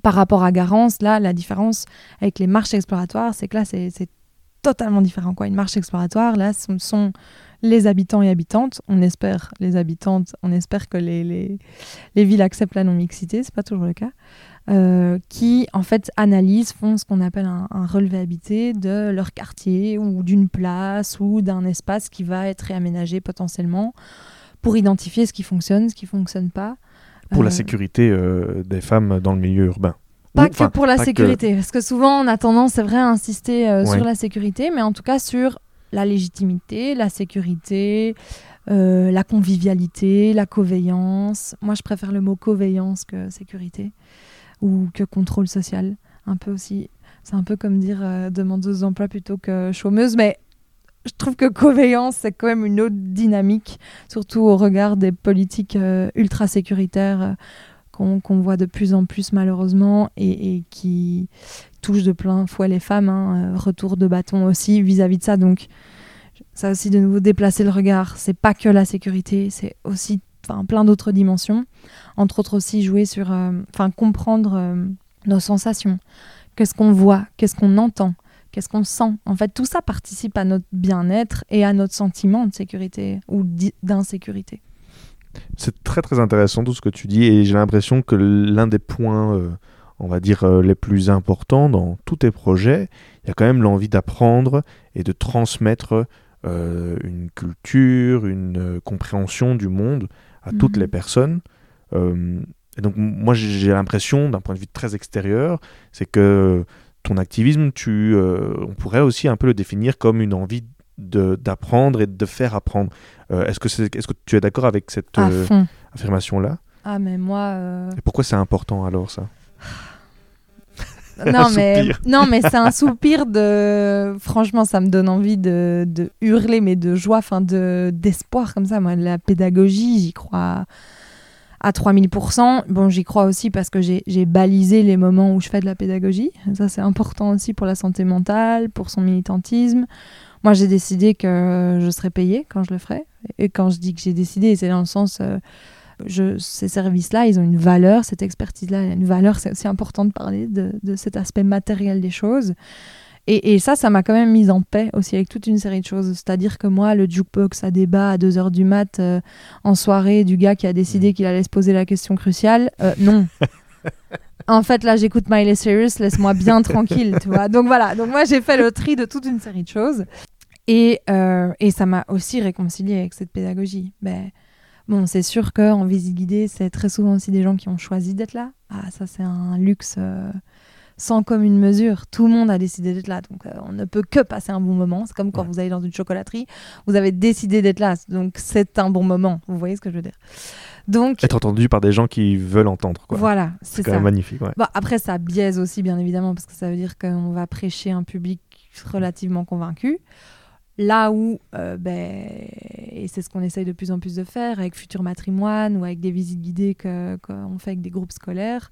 par rapport à Garance, là, la différence avec les marches exploratoires, c'est que là, c'est totalement différent. Quoi. Une marche exploratoire, là, ce sont les habitants et habitantes. On espère, les habitantes, on espère que les, les, villes acceptent la non-mixité, c'est pas toujours le cas. Euh, qui en fait analysent, font ce qu'on appelle un, relevé habité de leur quartier ou d'une place ou d'un espace qui va être réaménagé potentiellement pour identifier ce qui fonctionne, ce qui fonctionne pas. Pour la euh, sécurité euh, des femmes dans le milieu urbain. Pas que pour la sécurité, parce que souvent on a tendance, c'est vrai, à insister sur la sécurité, mais en tout cas sur la légitimité, la sécurité, euh, la convivialité, la coveillance. Moi, je préfère le mot coveillance que sécurité ou que contrôle social. Un peu aussi. C'est un peu comme dire euh, demandeuse d'emploi plutôt que chômeuse, mais je trouve que coveillance, c'est quand même une autre dynamique, surtout au regard des politiques euh, ultra sécuritaires qu'on voit de plus en plus malheureusement et, qui touchent de plein fouet les femmes. Hein, euh, retour de bâton aussi vis-à-vis de ça. Donc, ça aussi de nouveau déplacer le regard. C'est pas que la sécurité, c'est aussi plein d'autres dimensions. Entre autres aussi jouer sur, euh, enfin comprendre euh, nos sensations. Qu'est-ce qu'on voit, qu'est-ce qu'on entend, qu'est-ce qu'on sent? En fait, tout ça participe à notre bien-être et à notre sentiment de sécurité ou d'insécurité. C'est très très intéressant tout ce que tu dis et j'ai l'impression que l'un des points, on va dire, euh, les plus importants dans tous tes projets, il y a quand même l'envie d'apprendre et de transmettre euh, une culture, une compréhension du monde à toutes les mhm. personnes. et donc moi j'ai l'impression, d'un point de vue très extérieur, c'est que ton activisme, tu, on pourrait aussi un peu le définir comme une envie d'apprendre et de faire apprendre. Euh, est-ce que, est, est, que tu es d'accord avec cette euh, affirmation-là? Ah, mais moi. Euh, et pourquoi c'est important alors ça? non mais, non, mais c'est un soupir de. Franchement, ça me donne envie de, de hurler, mais de joie, enfin d'espoir comme ça. Moi, la pédagogie, j'y crois à 3000%. Bon, j'y crois aussi parce que j'ai balisé les moments où je fais de la pédagogie. Ça, c'est important aussi pour la santé mentale, pour son militantisme. Moi, j'ai décidé que je serais payée quand je le ferais. Et quand je dis que j'ai décidé, c'est dans le sens, euh, je, ces services-là, ils ont une valeur, cette expertise-là, a une valeur. C'est aussi important de parler de, de, cet aspect matériel des choses. Et, et ça, ça m'a quand même mise en paix aussi avec toute une série de choses. C'est-à-dire que moi, le jukebox à débat à 2h du mat euh, en soirée du gars qui a décidé mmh. qu'il allait se poser la question cruciale, euh, non. en fait, là, j'écoute Miley Cyrus, laisse-moi bien tranquille, tu vois. Donc voilà, donc moi, j'ai fait le tri de toute une série de choses. Et, euh, et ça m'a aussi réconcilié avec cette pédagogie. Ben, bon, c'est sûr qu'en visite guidée, c'est très souvent aussi des gens qui ont choisi d'être là. Ah, ça, c'est un luxe. Euh, sans commune mesure. Tout le monde a décidé d'être là, donc euh, on ne peut que passer un bon moment. C'est comme quand Ouais. vous allez dans une chocolaterie, vous avez décidé d'être là, donc c'est un bon moment. Vous voyez ce que je veux dire? Donc Être entendu par des gens qui veulent entendre. Quoi. voilà, c'est quand ça. même magnifique. Ouais. Bon, après, ça biaise aussi, bien évidemment, parce que ça veut dire qu'on va prêcher un public relativement convaincu. Là où, euh, ben, et c'est ce qu'on essaye de plus en plus de faire avec Futur Matrimoine ou avec des visites guidées qu'on fait avec des groupes scolaires,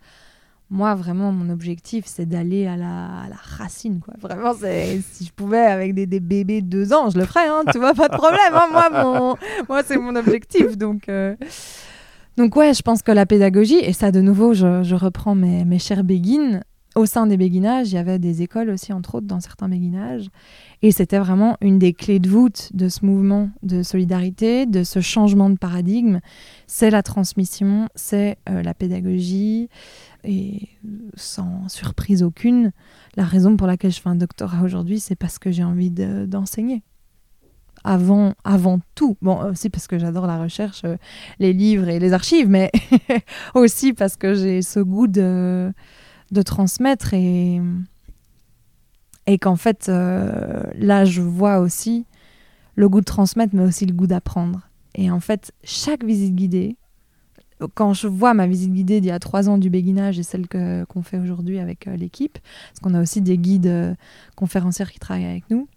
moi, vraiment, mon objectif, c'est d'aller à la, à la racine. Quoi. Vraiment, si je pouvais, avec des, des bébés de deux ans, je le ferais. Hein, tu vois, pas de problème. hein. moi, moi c'est mon objectif. Donc, euh, donc, ouais, je pense que la pédagogie, et ça, de nouveau, je, je reprends mes, mes chers béguines, au sein des béguinages, il y avait des écoles aussi, entre autres, dans certains béguinages. Et c'était vraiment une des clés de voûte de ce mouvement de solidarité, de ce changement de paradigme. C'est la transmission, c'est euh, la pédagogie. Et euh, sans surprise aucune, la raison pour laquelle je fais un doctorat aujourd'hui, c'est parce que j'ai envie de- d'enseigner. Avant, avant tout. Bon, aussi parce que j'adore la recherche, euh, les livres et les archives, mais aussi parce que j'ai ce goût de, de transmettre et, et qu'en fait, euh, là, je vois aussi le goût de transmettre, mais aussi le goût d'apprendre. Et en fait, chaque visite guidée, quand je vois ma visite guidée d'il y a trois ans du béguinage et celle qu'on fait aujourd'hui avec euh, l'équipe, parce qu'on a aussi des guides euh, conférencières qui travaillent avec nous,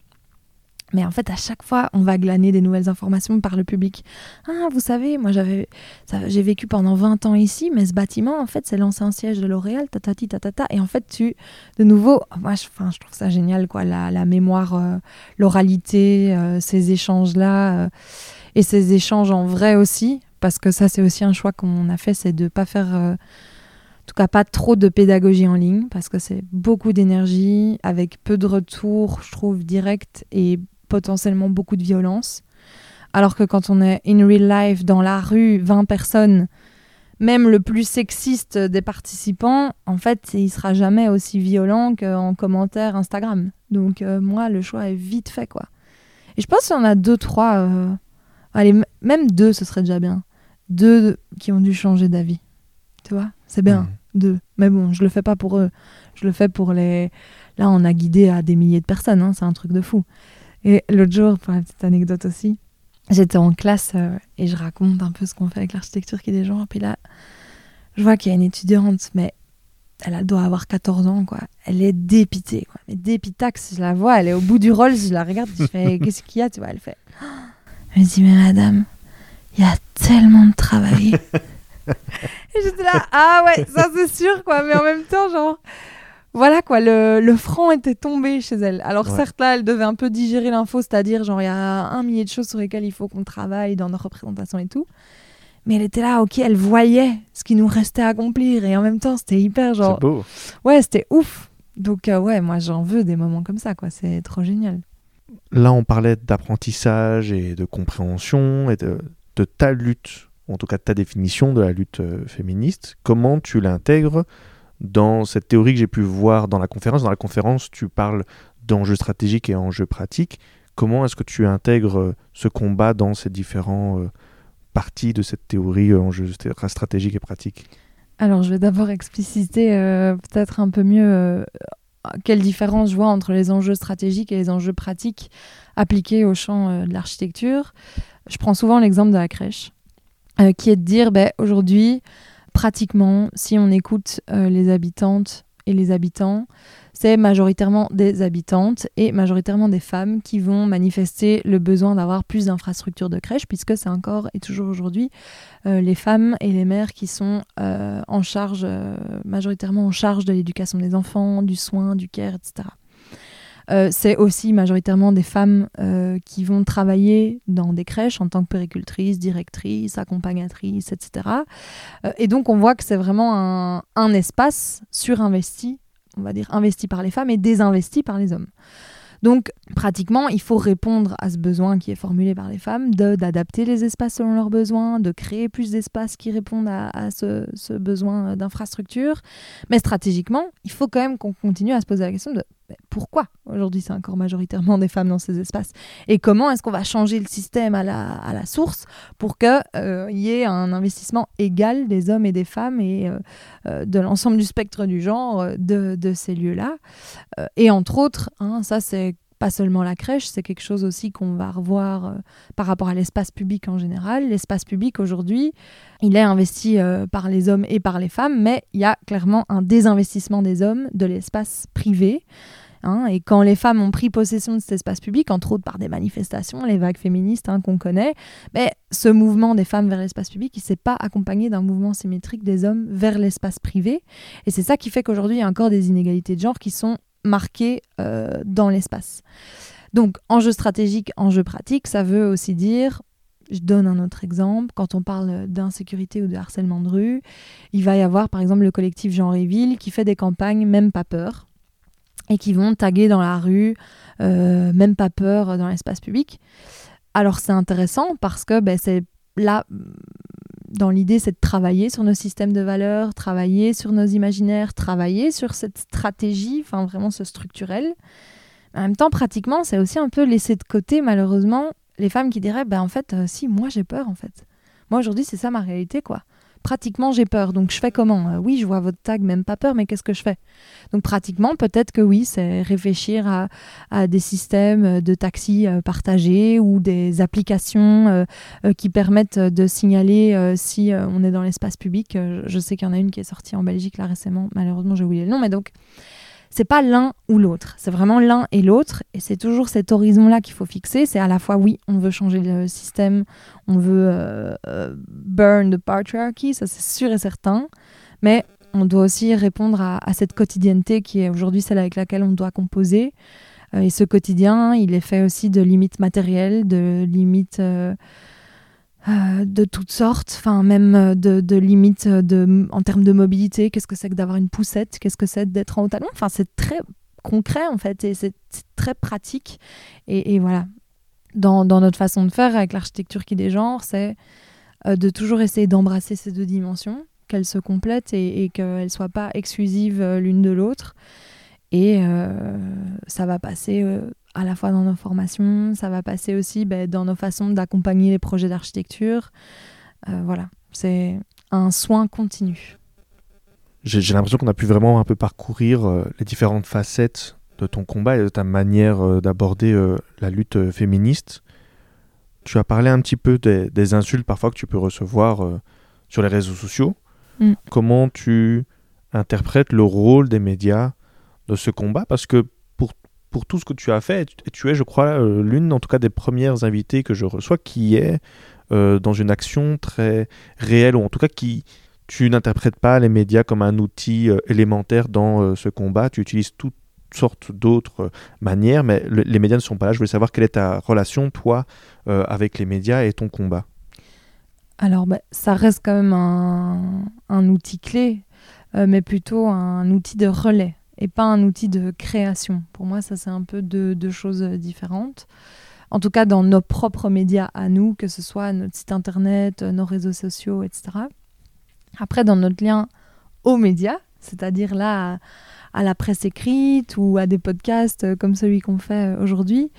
mais en fait, à chaque fois, on va glaner des nouvelles informations par le public. Ah, vous savez, moi, j'ai vécu pendant 20 ans ici, mais ce bâtiment, en fait, c'est l'ancien siège de L'Oréal, tatati. Et en fait, tu, de nouveau, moi, je, trouve ça génial, quoi, la, la mémoire, euh, l'oralité, euh, ces échanges-là, euh, et ces échanges en vrai aussi, parce que ça, c'est aussi un choix qu'on a fait, c'est de pas faire, en tout cas, pas trop de pédagogie en ligne, parce que c'est beaucoup d'énergie, avec peu de retours, je trouve, direct et potentiellement beaucoup de violence. Alors que quand on est in real life, dans la rue, 20 personnes, même le plus sexiste des participants, en fait, il sera jamais aussi violent qu'en commentaire Instagram. Donc euh, moi, le choix est vite fait, quoi. Et je pense qu'il y en a deux, trois, euh, allez, même deux, ce serait déjà bien. Deux qui ont dû changer d'avis. Tu vois, c'est bien, Mhm. deux. Mais bon, je le fais pas pour eux. Je le fais pour les. Là, on a guidé à des milliers de personnes, hein, c'est un truc de fou. Et l'autre jour, pour la petite anecdote aussi, j'étais en classe euh, et je raconte un peu ce qu'on fait avec l'architecture qui est des gens. Puis là, je vois qu'il y a une étudiante, mais elle doit avoir 14 ans, quoi. Elle est dépitée, quoi. Mais dépitax, je la vois, elle est au bout du rôle, je la regarde, je fais qu'est-ce qu'il y a, tu vois, elle fait. Elle me dit, mais madame, il y a tellement de travail. et j'étais là, ah ouais, ça c'est sûr, quoi. Mais en même temps, genre, voilà, quoi, le, le franc était tombé chez elle. Alors Ouais. certes, là, elle devait un peu digérer l'info, c'est-à-dire, genre, il y a un millier de choses sur lesquelles il faut qu'on travaille dans nos représentations et tout. Mais elle était là, ok, elle voyait ce qui nous restait à accomplir. Et en même temps, c'était hyper, genre, C'est beau. ouais, c'était ouf. Donc, euh, ouais, moi, j'en veux des moments comme ça, quoi. C'est trop génial. Là, on parlait d'apprentissage et de compréhension et de, de ta lutte, en tout cas de ta définition de la lutte euh, féministe. Comment tu l'intègres dans cette théorie que j'ai pu voir dans la conférence Dans la conférence, tu parles d'enjeux stratégiques et enjeux pratiques. Comment est-ce que tu intègres euh, ce combat dans ces différents euh, parties de cette théorie euh, enjeux stra- stratégiques et pratiques? Alors, je vais d'abord expliciter peut-être un peu mieux euh, quelle différence je vois entre les enjeux stratégiques et les enjeux pratiques appliqués au champ de l'architecture. Je prends souvent l'exemple de la crèche, qui est de dire, ben, aujourd'hui, pratiquement, si on écoute euh, les habitantes et les habitants, c'est majoritairement des habitantes et majoritairement des femmes qui vont manifester le besoin d'avoir plus d'infrastructures de crèche, puisque c'est encore et toujours aujourd'hui euh, les femmes et les mères qui sont euh, en charge, majoritairement en charge de l'éducation des enfants, du soin, du care, etc. Euh, c'est aussi majoritairement des femmes euh, qui vont travailler dans des crèches en tant que péricultrices, directrices, accompagnatrices, etc. Euh, et donc on voit que c'est vraiment un, espace surinvesti, on va dire investi par les femmes et désinvesti par les hommes. Donc, pratiquement, il faut répondre à ce besoin qui est formulé par les femmes, d'adapter les espaces selon leurs besoins, de créer plus d'espaces qui répondent à, ce, ce besoin d'infrastructure. Mais stratégiquement, il faut quand même qu'on continue à se poser la question de pourquoi aujourd'hui c'est encore majoritairement des femmes dans ces espaces et comment est-ce qu'on va changer le système à la, source pour qu'il euh, y ait un investissement égal des hommes et des femmes et euh, euh, de l'ensemble du spectre du genre de, ces lieux-là? et entre autres, hein, ça c'est pas seulement la crèche, c'est quelque chose aussi qu'on va revoir par rapport à l'espace public en général. L'espace public aujourd'hui, il est investi par les hommes et par les femmes, mais il y a clairement un désinvestissement des hommes de l'espace privé. Hein. et quand les femmes ont pris possession de cet espace public, entre autres par des manifestations, les vagues féministes hein, qu'on connaît, mais ce mouvement des femmes vers l'espace public, il ne s'est pas accompagné d'un mouvement symétrique des hommes vers l'espace privé. Et c'est ça qui fait qu'aujourd'hui, il y a encore des inégalités de genre qui sont marqué euh, dans l'espace. Donc, enjeu stratégique, enjeu pratique, ça veut aussi dire, je donne un autre exemple, quand on parle d'insécurité ou de harcèlement de rue, il va y avoir par exemple le collectif Jean Réville qui fait des campagnes Même pas peur et qui vont taguer dans la rue euh, Même pas peur dans l'espace public. Alors c'est intéressant parce que ben, c'est là dans l'idée, c'est de travailler sur nos systèmes de valeurs, travailler sur nos imaginaires, travailler sur cette stratégie, enfin vraiment ce structurel. En même temps, pratiquement, c'est aussi un peu laisser de côté, malheureusement, les femmes qui diraient, ben en fait, euh, si, moi j'ai peur, en fait. Moi aujourd'hui, c'est ça ma réalité, quoi pratiquement j'ai peur. Donc je fais comment? Euh, Oui, je vois votre tag, même pas peur, mais qu'est-ce que je fais? Donc pratiquement, peut-être que oui, c'est réfléchir à, des systèmes de taxis euh, partagés ou des applications euh, qui permettent de signaler si on est dans l'espace public. je sais qu'il y en a une qui est sortie en Belgique là récemment, malheureusement j'ai oublié le nom, mais donc c'est pas l'un ou l'autre, c'est vraiment l'un et l'autre, et c'est toujours cet horizon-là qu'il faut fixer. C'est à la fois, oui, on veut changer le système, on veut euh, euh, burn the patriarchy, ça c'est sûr et certain, mais on doit aussi répondre à, cette quotidienneté qui est aujourd'hui celle avec laquelle on doit composer. Euh, et ce quotidien, il est fait aussi de limites matérielles, de limites euh, de toutes sortes, enfin même euh, de, limites euh, en termes de mobilité. Qu'est-ce que c'est que d'avoir une poussette Qu'est-ce que c'est d'être en haut talon Enfin, c'est très concret en fait et c'est très pratique. Et, voilà, dans, notre façon de faire avec l'architecture qui dégenre, c'est de toujours essayer d'embrasser ces deux dimensions, qu'elles se complètent et qu'elles ne soient pas exclusives l'une de l'autre. Et ça va passer à la fois dans nos formations, ça va passer aussi ben, dans nos façons d'accompagner les projets d'architecture. Euh, voilà, c'est un soin continu. J'ai l'impression qu'on a pu vraiment un peu parcourir euh, les différentes facettes de ton combat et de ta manière euh, d'aborder la lutte féministe. Tu as parlé un petit peu des, insultes parfois que tu peux recevoir sur les réseaux sociaux. Mm. Comment tu interprètes le rôle des médias de ce combat? Parce que pour tout ce que tu as fait. Tu es, je crois, euh, l'une, en tout cas, des premières invitées que je reçois qui est euh, dans une action très réelle, ou en tout cas qui, tu n'interprètes pas les médias comme un outil euh, élémentaire dans ce combat. Tu utilises toutes sortes d'autres manières, mais les médias ne sont pas là. Je voulais savoir quelle est ta relation, toi, avec les médias et ton combat. Alors, bah, ça reste quand même un outil clé, mais plutôt un outil de relais et pas un outil de création. Pour moi, ça, c'est un peu deux, choses différentes. En tout cas, dans nos propres médias à nous, que ce soit notre site internet, nos réseaux sociaux, etc. Après, dans notre lien aux médias, c'est-à-dire là, à, la presse écrite ou à des podcasts comme celui qu'on fait aujourd'hui,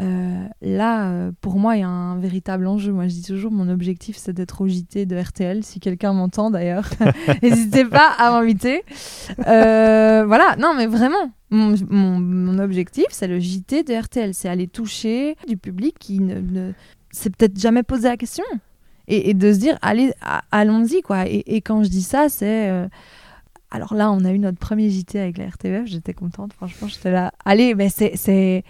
euh, là, euh, pour moi, il y a un véritable enjeu. Moi, je dis toujours, mon objectif, c'est d'être au JT de RTL. Si quelqu'un m'entend, d'ailleurs, n'hésitez pas à m'inviter. Euh, voilà, non, mais vraiment, mon, objectif, c'est le JT de RTL. C'est aller toucher du public qui ne, s'est peut-être jamais posé la question. Et, de se dire, allez, allons-y, quoi. Et, et, quand je dis ça, c'est... alors là, on a eu notre premier JT avec la RTBF. J'étais contente, franchement, j'étais là. Allez, mais c'est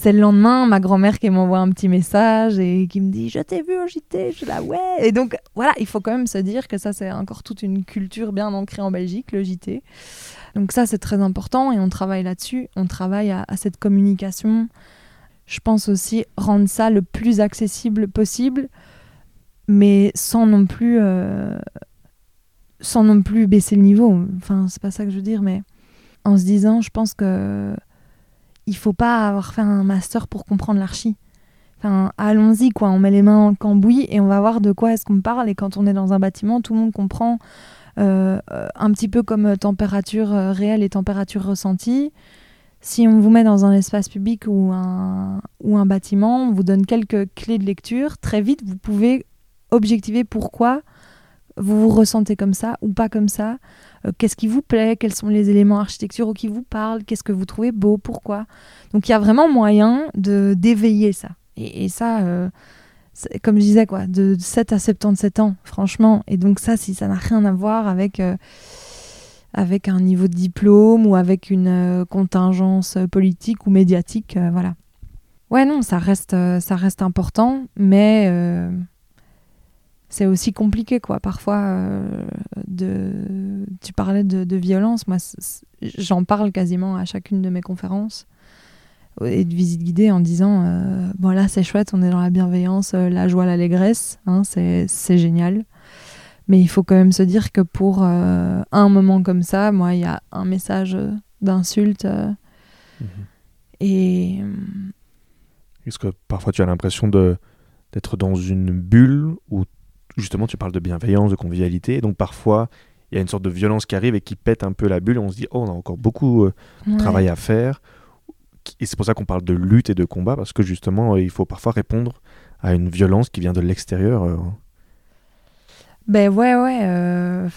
c'est le lendemain, ma grand-mère qui m'envoie un petit message et qui me dit Je t'ai vu au JT. Je suis là, ouais. Et donc, voilà, il faut quand même se dire que ça, c'est encore toute une culture bien ancrée en Belgique, le JT. Donc, ça, c'est très important et on travaille là-dessus. On travaille à, cette communication. Je pense aussi rendre ça le plus accessible possible, mais sans non plus. Euh, sans non plus baisser le niveau. Enfin, c'est pas ça que je veux dire, mais en se disant, je pense que il faut pas avoir fait un master pour comprendre l'archi. Enfin, allons-y, quoi. On met les mains le cambouis et on va voir de quoi est-ce qu'on parle. Et quand on est dans un bâtiment, tout le monde comprend euh, un petit peu comme température euh, réelle et température ressentie. si on vous met dans un espace public ou un, ou un bâtiment, on vous donne quelques clés de lecture, très vite, vous pouvez objectiver pourquoi vous vous ressentez comme ça ou pas comme ça. Euh, qu'est-ce qui vous plaît? Quels sont les éléments architecturaux qui vous parlent? Qu'est-ce que vous trouvez beau? Pourquoi? Donc il y a vraiment moyen de d'éveiller ça. Et, ça, euh, comme je disais, quoi, de 7 à 77 ans, franchement. Et donc ça, si ça n'a rien à voir avec... Euh, avec un niveau de diplôme ou avec une contingence politique ou médiatique, voilà. Ouais, non, ça reste, ça reste important, mais c'est aussi compliqué quoi. Parfois euh, de tu parlais de, violence. Moi j'en parle quasiment à chacune de mes conférences et de visite guidée en disant euh, bon là c'est chouette on est dans la bienveillance euh, la joie l'allégresse hein, c'est génial mais il faut quand même se dire que pour un moment comme ça moi il y a un message d'insulte mhm. et est-ce que parfois tu as l'impression de d'être dans une bulle où justement, tu parles de bienveillance, de convivialité. donc parfois, il y a une sorte de violence qui arrive et qui pète un peu la bulle. Et on se dit, oh, on a encore beaucoup euh, de travail à faire. Et c'est pour ça qu'on parle de lutte et de combat, parce que justement, euh, il faut parfois répondre à une violence qui vient de l'extérieur. Euh. Ben ouais, ouais.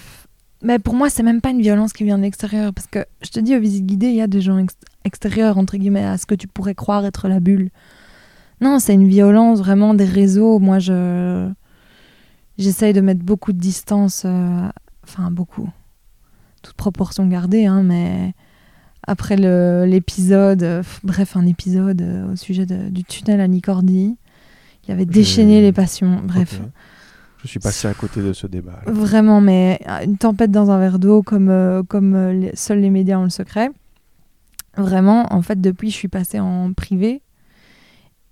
Mais pour moi, c'est même pas une violence qui vient de l'extérieur. Parce que je te dis, aux visites guidées, il y a des gens extérieurs, entre guillemets, à ce que tu pourrais croire être la bulle. Non, c'est une violence vraiment des réseaux. Moi, je J'essaye de mettre beaucoup de distance, euh, enfin beaucoup, toute proportion gardée, hein, mais après l'épisode, euh, bref, un épisode euh, au sujet du tunnel à Nicordie, il avait déchaîné les passions, bref. Je suis passé à côté de ce débat. Vraiment, mais une tempête dans un verre d'eau, comme, comme seuls les médias ont le secret. Vraiment, en fait, depuis, je suis passée en privé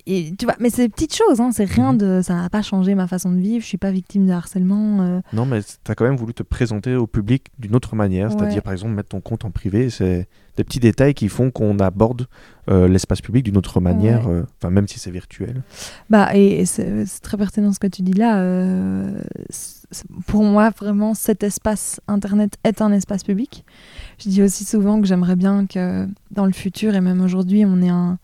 et tu vois, mais c'est des petites choses, hein, c'est rien mhm. de. Ça n'a pas changé ma façon de vivre, je suis pas victime de harcèlement. Euh. Non, mais tu as quand même voulu te présenter au public d'une autre manière, c'est-à-dire par exemple mettre ton compte en privé. C'est des petits détails qui font qu'on aborde euh, l'espace public d'une autre manière, euh, enfin même si c'est virtuel. Bah, et, c'est très pertinent ce que tu dis là. pour moi, vraiment, cet espace Internet est un espace public. Je dis aussi souvent que j'aimerais bien que dans le futur et même aujourd'hui, on ait un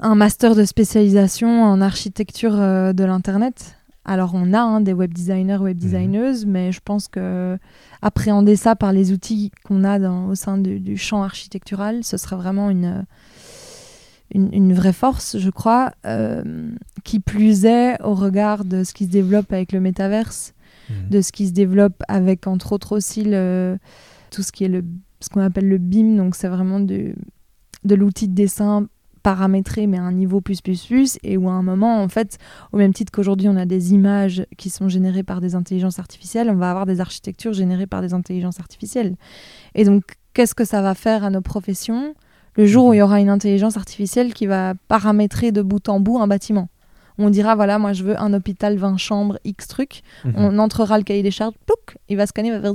un master de spécialisation en architecture euh, de l'internet. Alors on a hein, des web designers, web mhm. designeuses, mais je pense que appréhender ça par les outils qu'on a dans, au sein du, champ architectural, ce serait vraiment une, une, vraie force, je crois, euh, qui plus est au regard de ce qui se développe avec le métaverse, mhm. de ce qui se développe avec entre autres aussi tout ce qui est le, ce qu'on appelle le BIM, donc c'est vraiment de l'outil de dessin paramétré mais à un niveau plus plus plus et où à un moment en fait au même titre qu'aujourd'hui on a des images qui sont générées par des intelligences artificielles on va avoir des architectures générées par des intelligences artificielles. Et donc qu'est-ce que ça va faire à nos professions le jour où il y aura une intelligence artificielle qui va paramétrer de bout en bout un bâtiment? On dira voilà moi je veux un hôpital 20 chambres X truc. Mhm. on entrera le cahier des charges plouc, il va scanner il va faire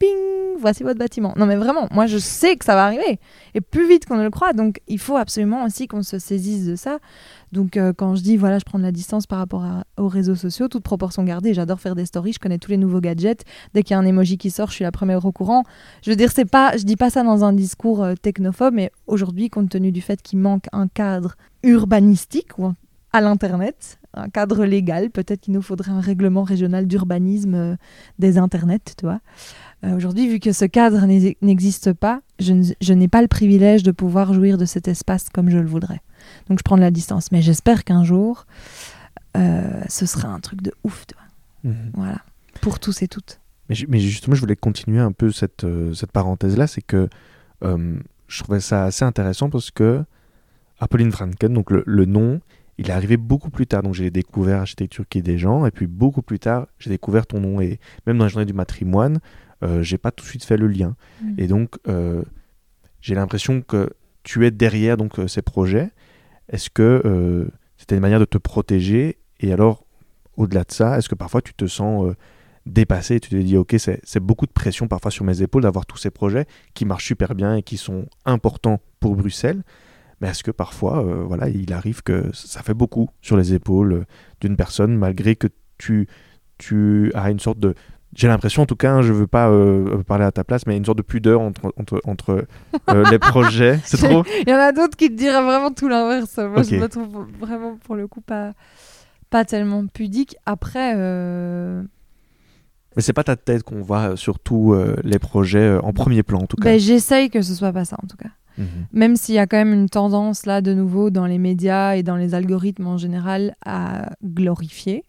ping, voici votre bâtiment. Non mais vraiment, moi je sais que ça va arriver, et plus vite qu'on ne le croit, donc il faut absolument aussi qu'on se saisisse de ça. Donc euh, quand je dis, voilà, je prends de la distance par rapport aux réseaux sociaux, toute proportion gardée, j'adore faire des stories, je connais tous les nouveaux gadgets, dès qu'il y a un emoji qui sort, je suis la première au courant. Je veux dire, c'est pas, je dis pas ça dans un discours euh, technophobe, mais aujourd'hui, compte tenu du fait qu'il manque un cadre urbanistique, ou à l'Internet, un cadre légal. Peut-être qu'il nous faudrait un règlement régional d'urbanisme euh, des Internets, tu vois. Euh, aujourd'hui, vu que ce cadre n'existe pas, je, n'ai pas le privilège de pouvoir jouir de cet espace comme je le voudrais. Donc je prends de la distance. Mais j'espère qu'un jour, euh, ce sera un truc de ouf. Mhm. Voilà. Pour tous et toutes. Mais, justement, je voulais continuer un peu cette, euh, cette parenthèse-là. C'est que je trouvais ça assez intéressant parce que Apolline Franken, donc le, le nom, il est arrivé beaucoup plus tard. Donc j'ai découvert Architecture qui est des gens. Et puis beaucoup plus tard, j'ai découvert ton nom. Et même dans la journée du matrimoine, j'ai pas tout de suite fait le lien. Mm. Et donc, euh, j'ai l'impression que tu es derrière donc, euh, ces projets. Est-ce que c'était une manière de te protéger? Et alors, au-delà de ça, est-ce que parfois tu te sens dépassé? Tu te dis, ok, c'est beaucoup de pression parfois sur mes épaules d'avoir tous ces projets qui marchent super bien et qui sont importants pour Bruxelles. Mais est-ce que parfois, voilà, il arrive que ça fait beaucoup sur les épaules d'une personne, malgré que tu, tu as une sorte de, j'ai l'impression, en tout cas, hein, je veux pas euh, parler à ta place, mais une sorte de pudeur entre, entre, entre euh, les projets. C'est trop? Il y en a d'autres qui te diraient vraiment tout l'inverse. Moi, je Ok. me trouve vraiment, pour le coup, pas, pas tellement pudique. Après, euh, Mais c'est pas ta tête qu'on voit sur tous euh, les projets euh, en premier plan, en tout cas. ben, j'essaye que ce soit pas ça, en tout cas. Mhm. Même s'il y a quand même une tendance, là, de nouveau, dans les médias et dans les algorithmes en général, à glorifier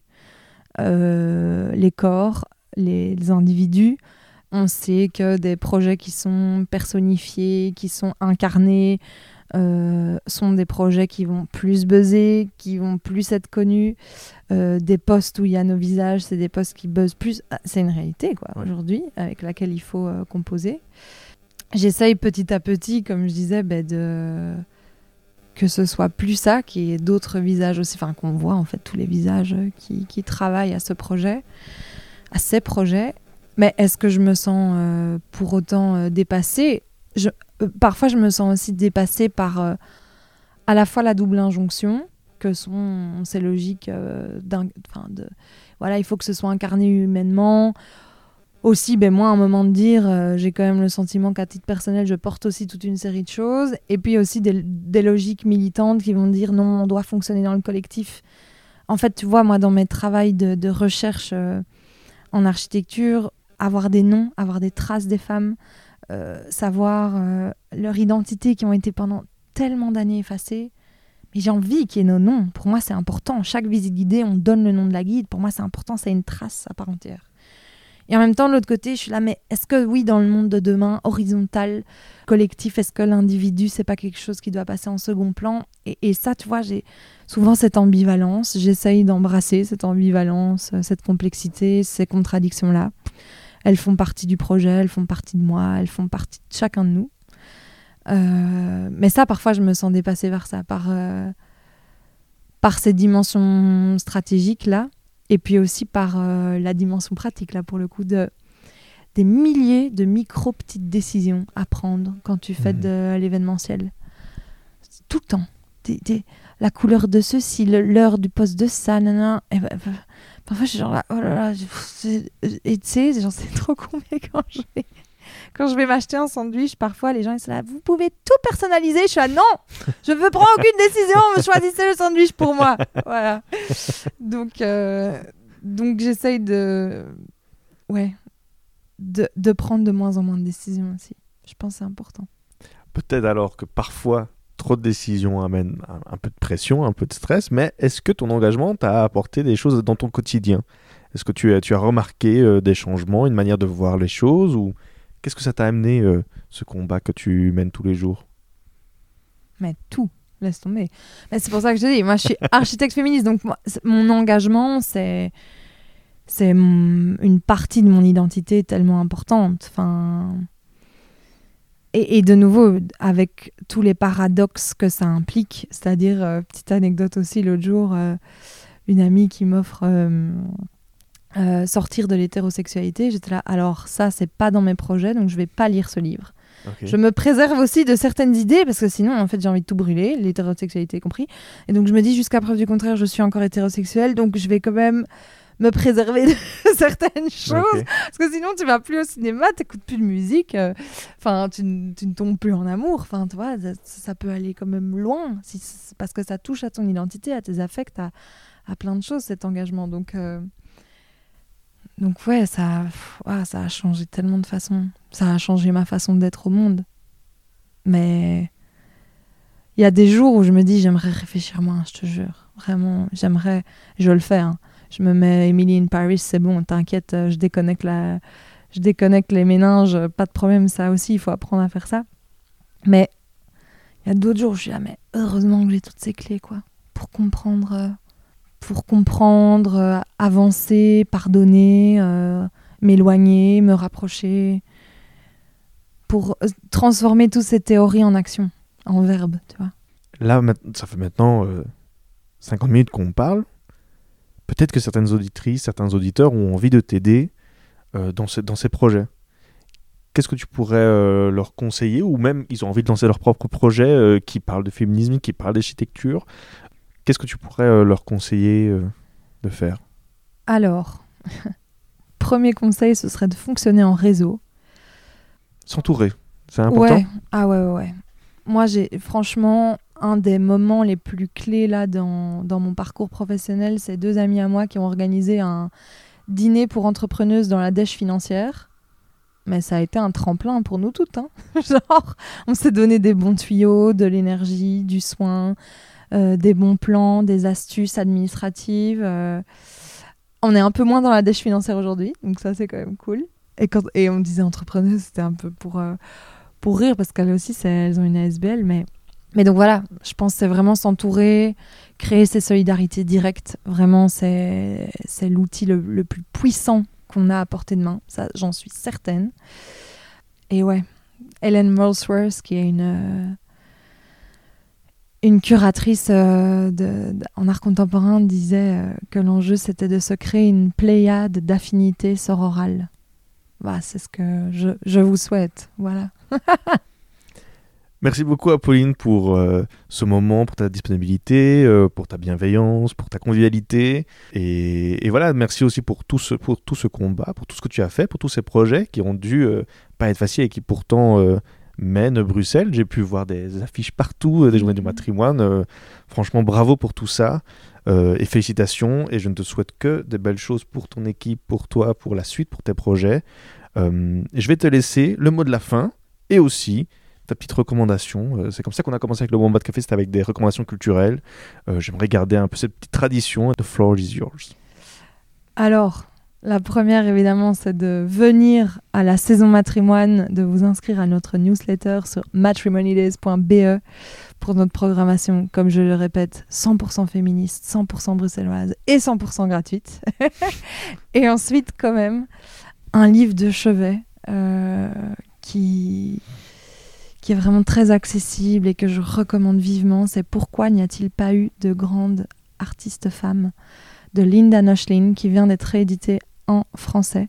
euh, les corps, les, les individus. On sait que des projets qui sont personnifiés, qui sont incarnés, euh, sont des projets qui vont plus buzzer, qui vont plus être connus. Euh, des posts où il y a nos visages, c'est des posts qui buzzent plus. Ah, C'est une réalité, quoi, Ouais. aujourd'hui, avec laquelle il faut euh, composer. J'essaye petit à petit, comme je disais, ben, de que ce soit plus ça, qu'il y ait d'autres visages aussi, enfin qu'on voit en fait tous les visages qui, qui travaillent à ce projet, à ces projets. Mais est-ce que je me sens euh, pour autant euh, dépassée? Euh, Parfois, je me sens aussi dépassée par à la fois la double injonction, que sont ces logiques voilà, il faut que ce soit incarné humainement. Aussi, ben moi, à un moment de dire, j'ai quand même le sentiment qu'à titre personnel, je porte aussi toute une série de choses. Et puis aussi des, logiques militantes qui vont dire non, on doit fonctionner dans le collectif. En fait, tu vois, moi, dans mes travaux de, recherche en architecture, avoir des noms, avoir des traces des femmes, euh, savoir euh, leur identité qui ont été pendant tellement d'années effacées. Mais j'ai envie qu'il y ait nos noms. Pour moi, c'est important. Chaque visite guidée, on donne le nom de la guide. Pour moi, c'est important. C'est une trace à part entière. Et en même temps, de l'autre côté, je suis là, mais est-ce que oui, dans le monde de demain, horizontal, collectif, est-ce que l'individu, c'est pas quelque chose qui doit passer en second plan? Et, ça, tu vois, j'ai souvent cette ambivalence. J'essaye d'embrasser cette ambivalence, euh, cette complexité, ces contradictions-là. Elles font partie du projet, elles font partie de moi, elles font partie de chacun de nous. Euh, mais ça, parfois, je me sens dépassée par ça, par, euh, par ces dimensions stratégiques-là, et puis aussi par euh, la dimension pratique, là, pour le coup, de, des milliers de micro-petites décisions à prendre quand tu fais Mhm. de l'événementiel. Tout le temps. Des- des- la couleur de ceci, l'heure du poste de ça, nanana. Et ben, ben, parfois, je suis genre là, oh là là, et tu sais, c'est trop con, mais quand je vais, quand je vais m'acheter un sandwich, parfois, les gens, ils sont là, vous pouvez tout personnaliser. Je suis là, non, je veux prendre aucune décision, choisissez le sandwich pour moi. Voilà. Donc, euh, donc j'essaye de, ouais, de, de prendre de moins en moins de décisions aussi. Je pense que c'est important. Peut-être alors que parfois, trop de décisions amènent un, un peu de pression, un peu de stress, mais est-ce que ton engagement t'a apporté des choses dans ton quotidien? Est-ce que tu as, tu as remarqué euh, des changements, une manière de voir les choses ou qu'est-ce que ça t'a amené, euh, ce combat que tu mènes tous les jours? Mais tout, laisse tomber. C'est pour ça que je te dis, moi je suis architecte féministe, donc mon engagement, c'est une partie de mon identité tellement importante. Et de nouveau, avec tous les paradoxes que ça implique, c'est-à-dire, euh, petite anecdote aussi, l'autre jour, euh, une amie qui m'offre euh, sortir de l'hétérosexualité, j'étais là, alors ça, c'est pas dans mes projets, donc je vais pas lire ce livre. Je me préserve aussi de certaines idées parce que sinon, en fait, j'ai envie de tout brûler, l'hétérosexualité compris. Et donc, je me dis, jusqu'à preuve du contraire, je suis encore hétérosexuelle, donc je vais quand même me préserver de certaines choses. Parce que sinon, tu vas plus au cinéma, t'écoutes plus de musique, euh, enfin, tu, ne tombes plus en amour. Enfin, tu vois, ça, ça peut aller quand même loin, si, parce que ça touche à ton identité, à tes affects, à, à plein de choses, cet engagement. Donc, euh, donc ouais, ça, ça a changé tellement de façons. Ça a changé ma façon d'être au monde. Mais il y a des jours où je me dis, j'aimerais réfléchir moins, je te jure. Vraiment, j'aimerais, je le fais. hein. Je me mets Emily in Paris, c'est bon, t'inquiète, je déconnecte, la... je déconnecte les méninges, pas de problème, ça aussi, il faut apprendre à faire ça. Mais il y a d'autres jours où je suis là, mais heureusement que j'ai toutes ces clés, quoi, pour comprendre, euh, pour comprendre, euh, avancer, pardonner, euh, m'éloigner, me rapprocher, pour euh, transformer toutes ces théories en action, en verbe, tu vois. Là, ça fait maintenant euh, 50 minutes qu'on parle. Peut-être que certaines auditrices, certains auditeurs ont envie de t'aider dans, ce- dans ces projets. Qu'est-ce que tu pourrais leur conseiller? Ou même, ils ont envie de lancer leur propre projet qui parle de féminisme, qui parle d'architecture. Qu'est-ce que tu pourrais euh, leur conseiller euh, de faire? Alors, premier conseil, ce serait de fonctionner en réseau. S'entourer, c'est important? Ouais. Ah ouais, ouais, ouais. Moi, j'ai franchement un des moments les plus clés là dans, dans mon parcours professionnel, c'est deux amis à moi qui ont organisé un dîner pour entrepreneuses dans la dèche financière. Mais ça a été un tremplin pour nous toutes. hein. Genre, on s'est donné des bons tuyaux, de l'énergie, du soin, des bons plans, des astuces administratives. euh. On est un peu moins dans la dèche financière aujourd'hui, donc ça c'est quand même cool. Et, quand, et on disait entrepreneuse, c'était un peu pour, euh, pour rire, parce qu'elles aussi, elles ont une ASBL. Mais, mais donc voilà, je pense c'est vraiment s'entourer, créer ces solidarités directes. Vraiment, c'est l'outil le, le plus puissant qu'on a à portée de main. Ça, j'en suis certaine. Et ouais, Helen Molesworth, qui est une, euh, une curatrice euh, en art contemporain, disait euh, que l'enjeu, c'était de se créer une pléiade d'affinités sororales. Bah, c'est ce que je, je vous souhaite. Voilà. Merci beaucoup Apolline pour euh, ce moment, pour ta disponibilité, pour ta bienveillance, pour ta convivialité. Et, et voilà, merci aussi pour tout, ce, pour tout ce combat, pour tout ce que tu as fait, pour tous ces projets qui ont dû pas être faciles et qui pourtant mènent Bruxelles. J'ai pu voir des affiches partout, euh, des journées du Mhm. matrimoine. Euh, franchement, bravo pour tout ça. Euh, et félicitations. Et je ne te souhaite que de belles choses pour ton équipe, pour toi, pour la suite, pour tes projets. Euh, et je vais te laisser le mot de la fin et aussi ta petite recommandation. Euh, c'est comme ça qu'on a commencé avec le Wombat Café, c'était avec des recommandations culturelles. J'aimerais garder un peu cette petite tradition. The floor is yours. Alors, la première, évidemment, c'est de venir à la saison matrimoine, de vous inscrire à notre newsletter sur matrimonydays.be pour notre programmation, comme je le répète, 100% féministe, 100% bruxelloise et 100% gratuite. et ensuite, quand même, un livre de chevet euh, qui, qui est vraiment très accessible et que je recommande vivement. C'est Pourquoi n'y a-t-il pas eu de grandes artistes femmes de Linda Noshlin qui vient d'être réédité en français,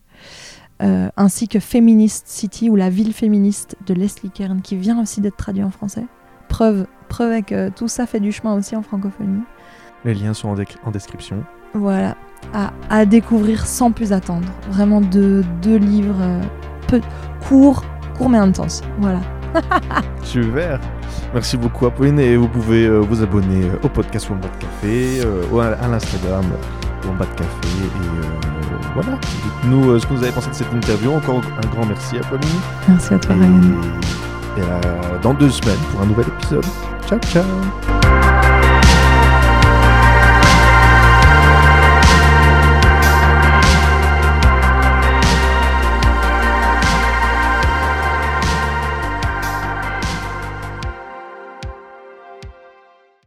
euh, ainsi que Feminist City ou la ville féministe de Leslie Kern qui vient aussi d'être traduit en français. Preuve, preuve que tout ça fait du chemin aussi en francophonie. Les liens sont en, description. Voilà, à, à découvrir sans plus attendre. Vraiment deux, deux livres euh, peu, courts, courts mais intenses. Voilà. Super. Merci beaucoup Apolline et vous pouvez euh, vous abonner au podcast Wombat Café, euh, ou à, l'Instagram Wombat Café et voilà. Dites-nous euh, ce que vous avez pensé de cette interview. Encore un grand merci Apolline. Merci à toi, Et, Ryan. et à dans deux semaines pour un nouvel épisode. Ciao ciao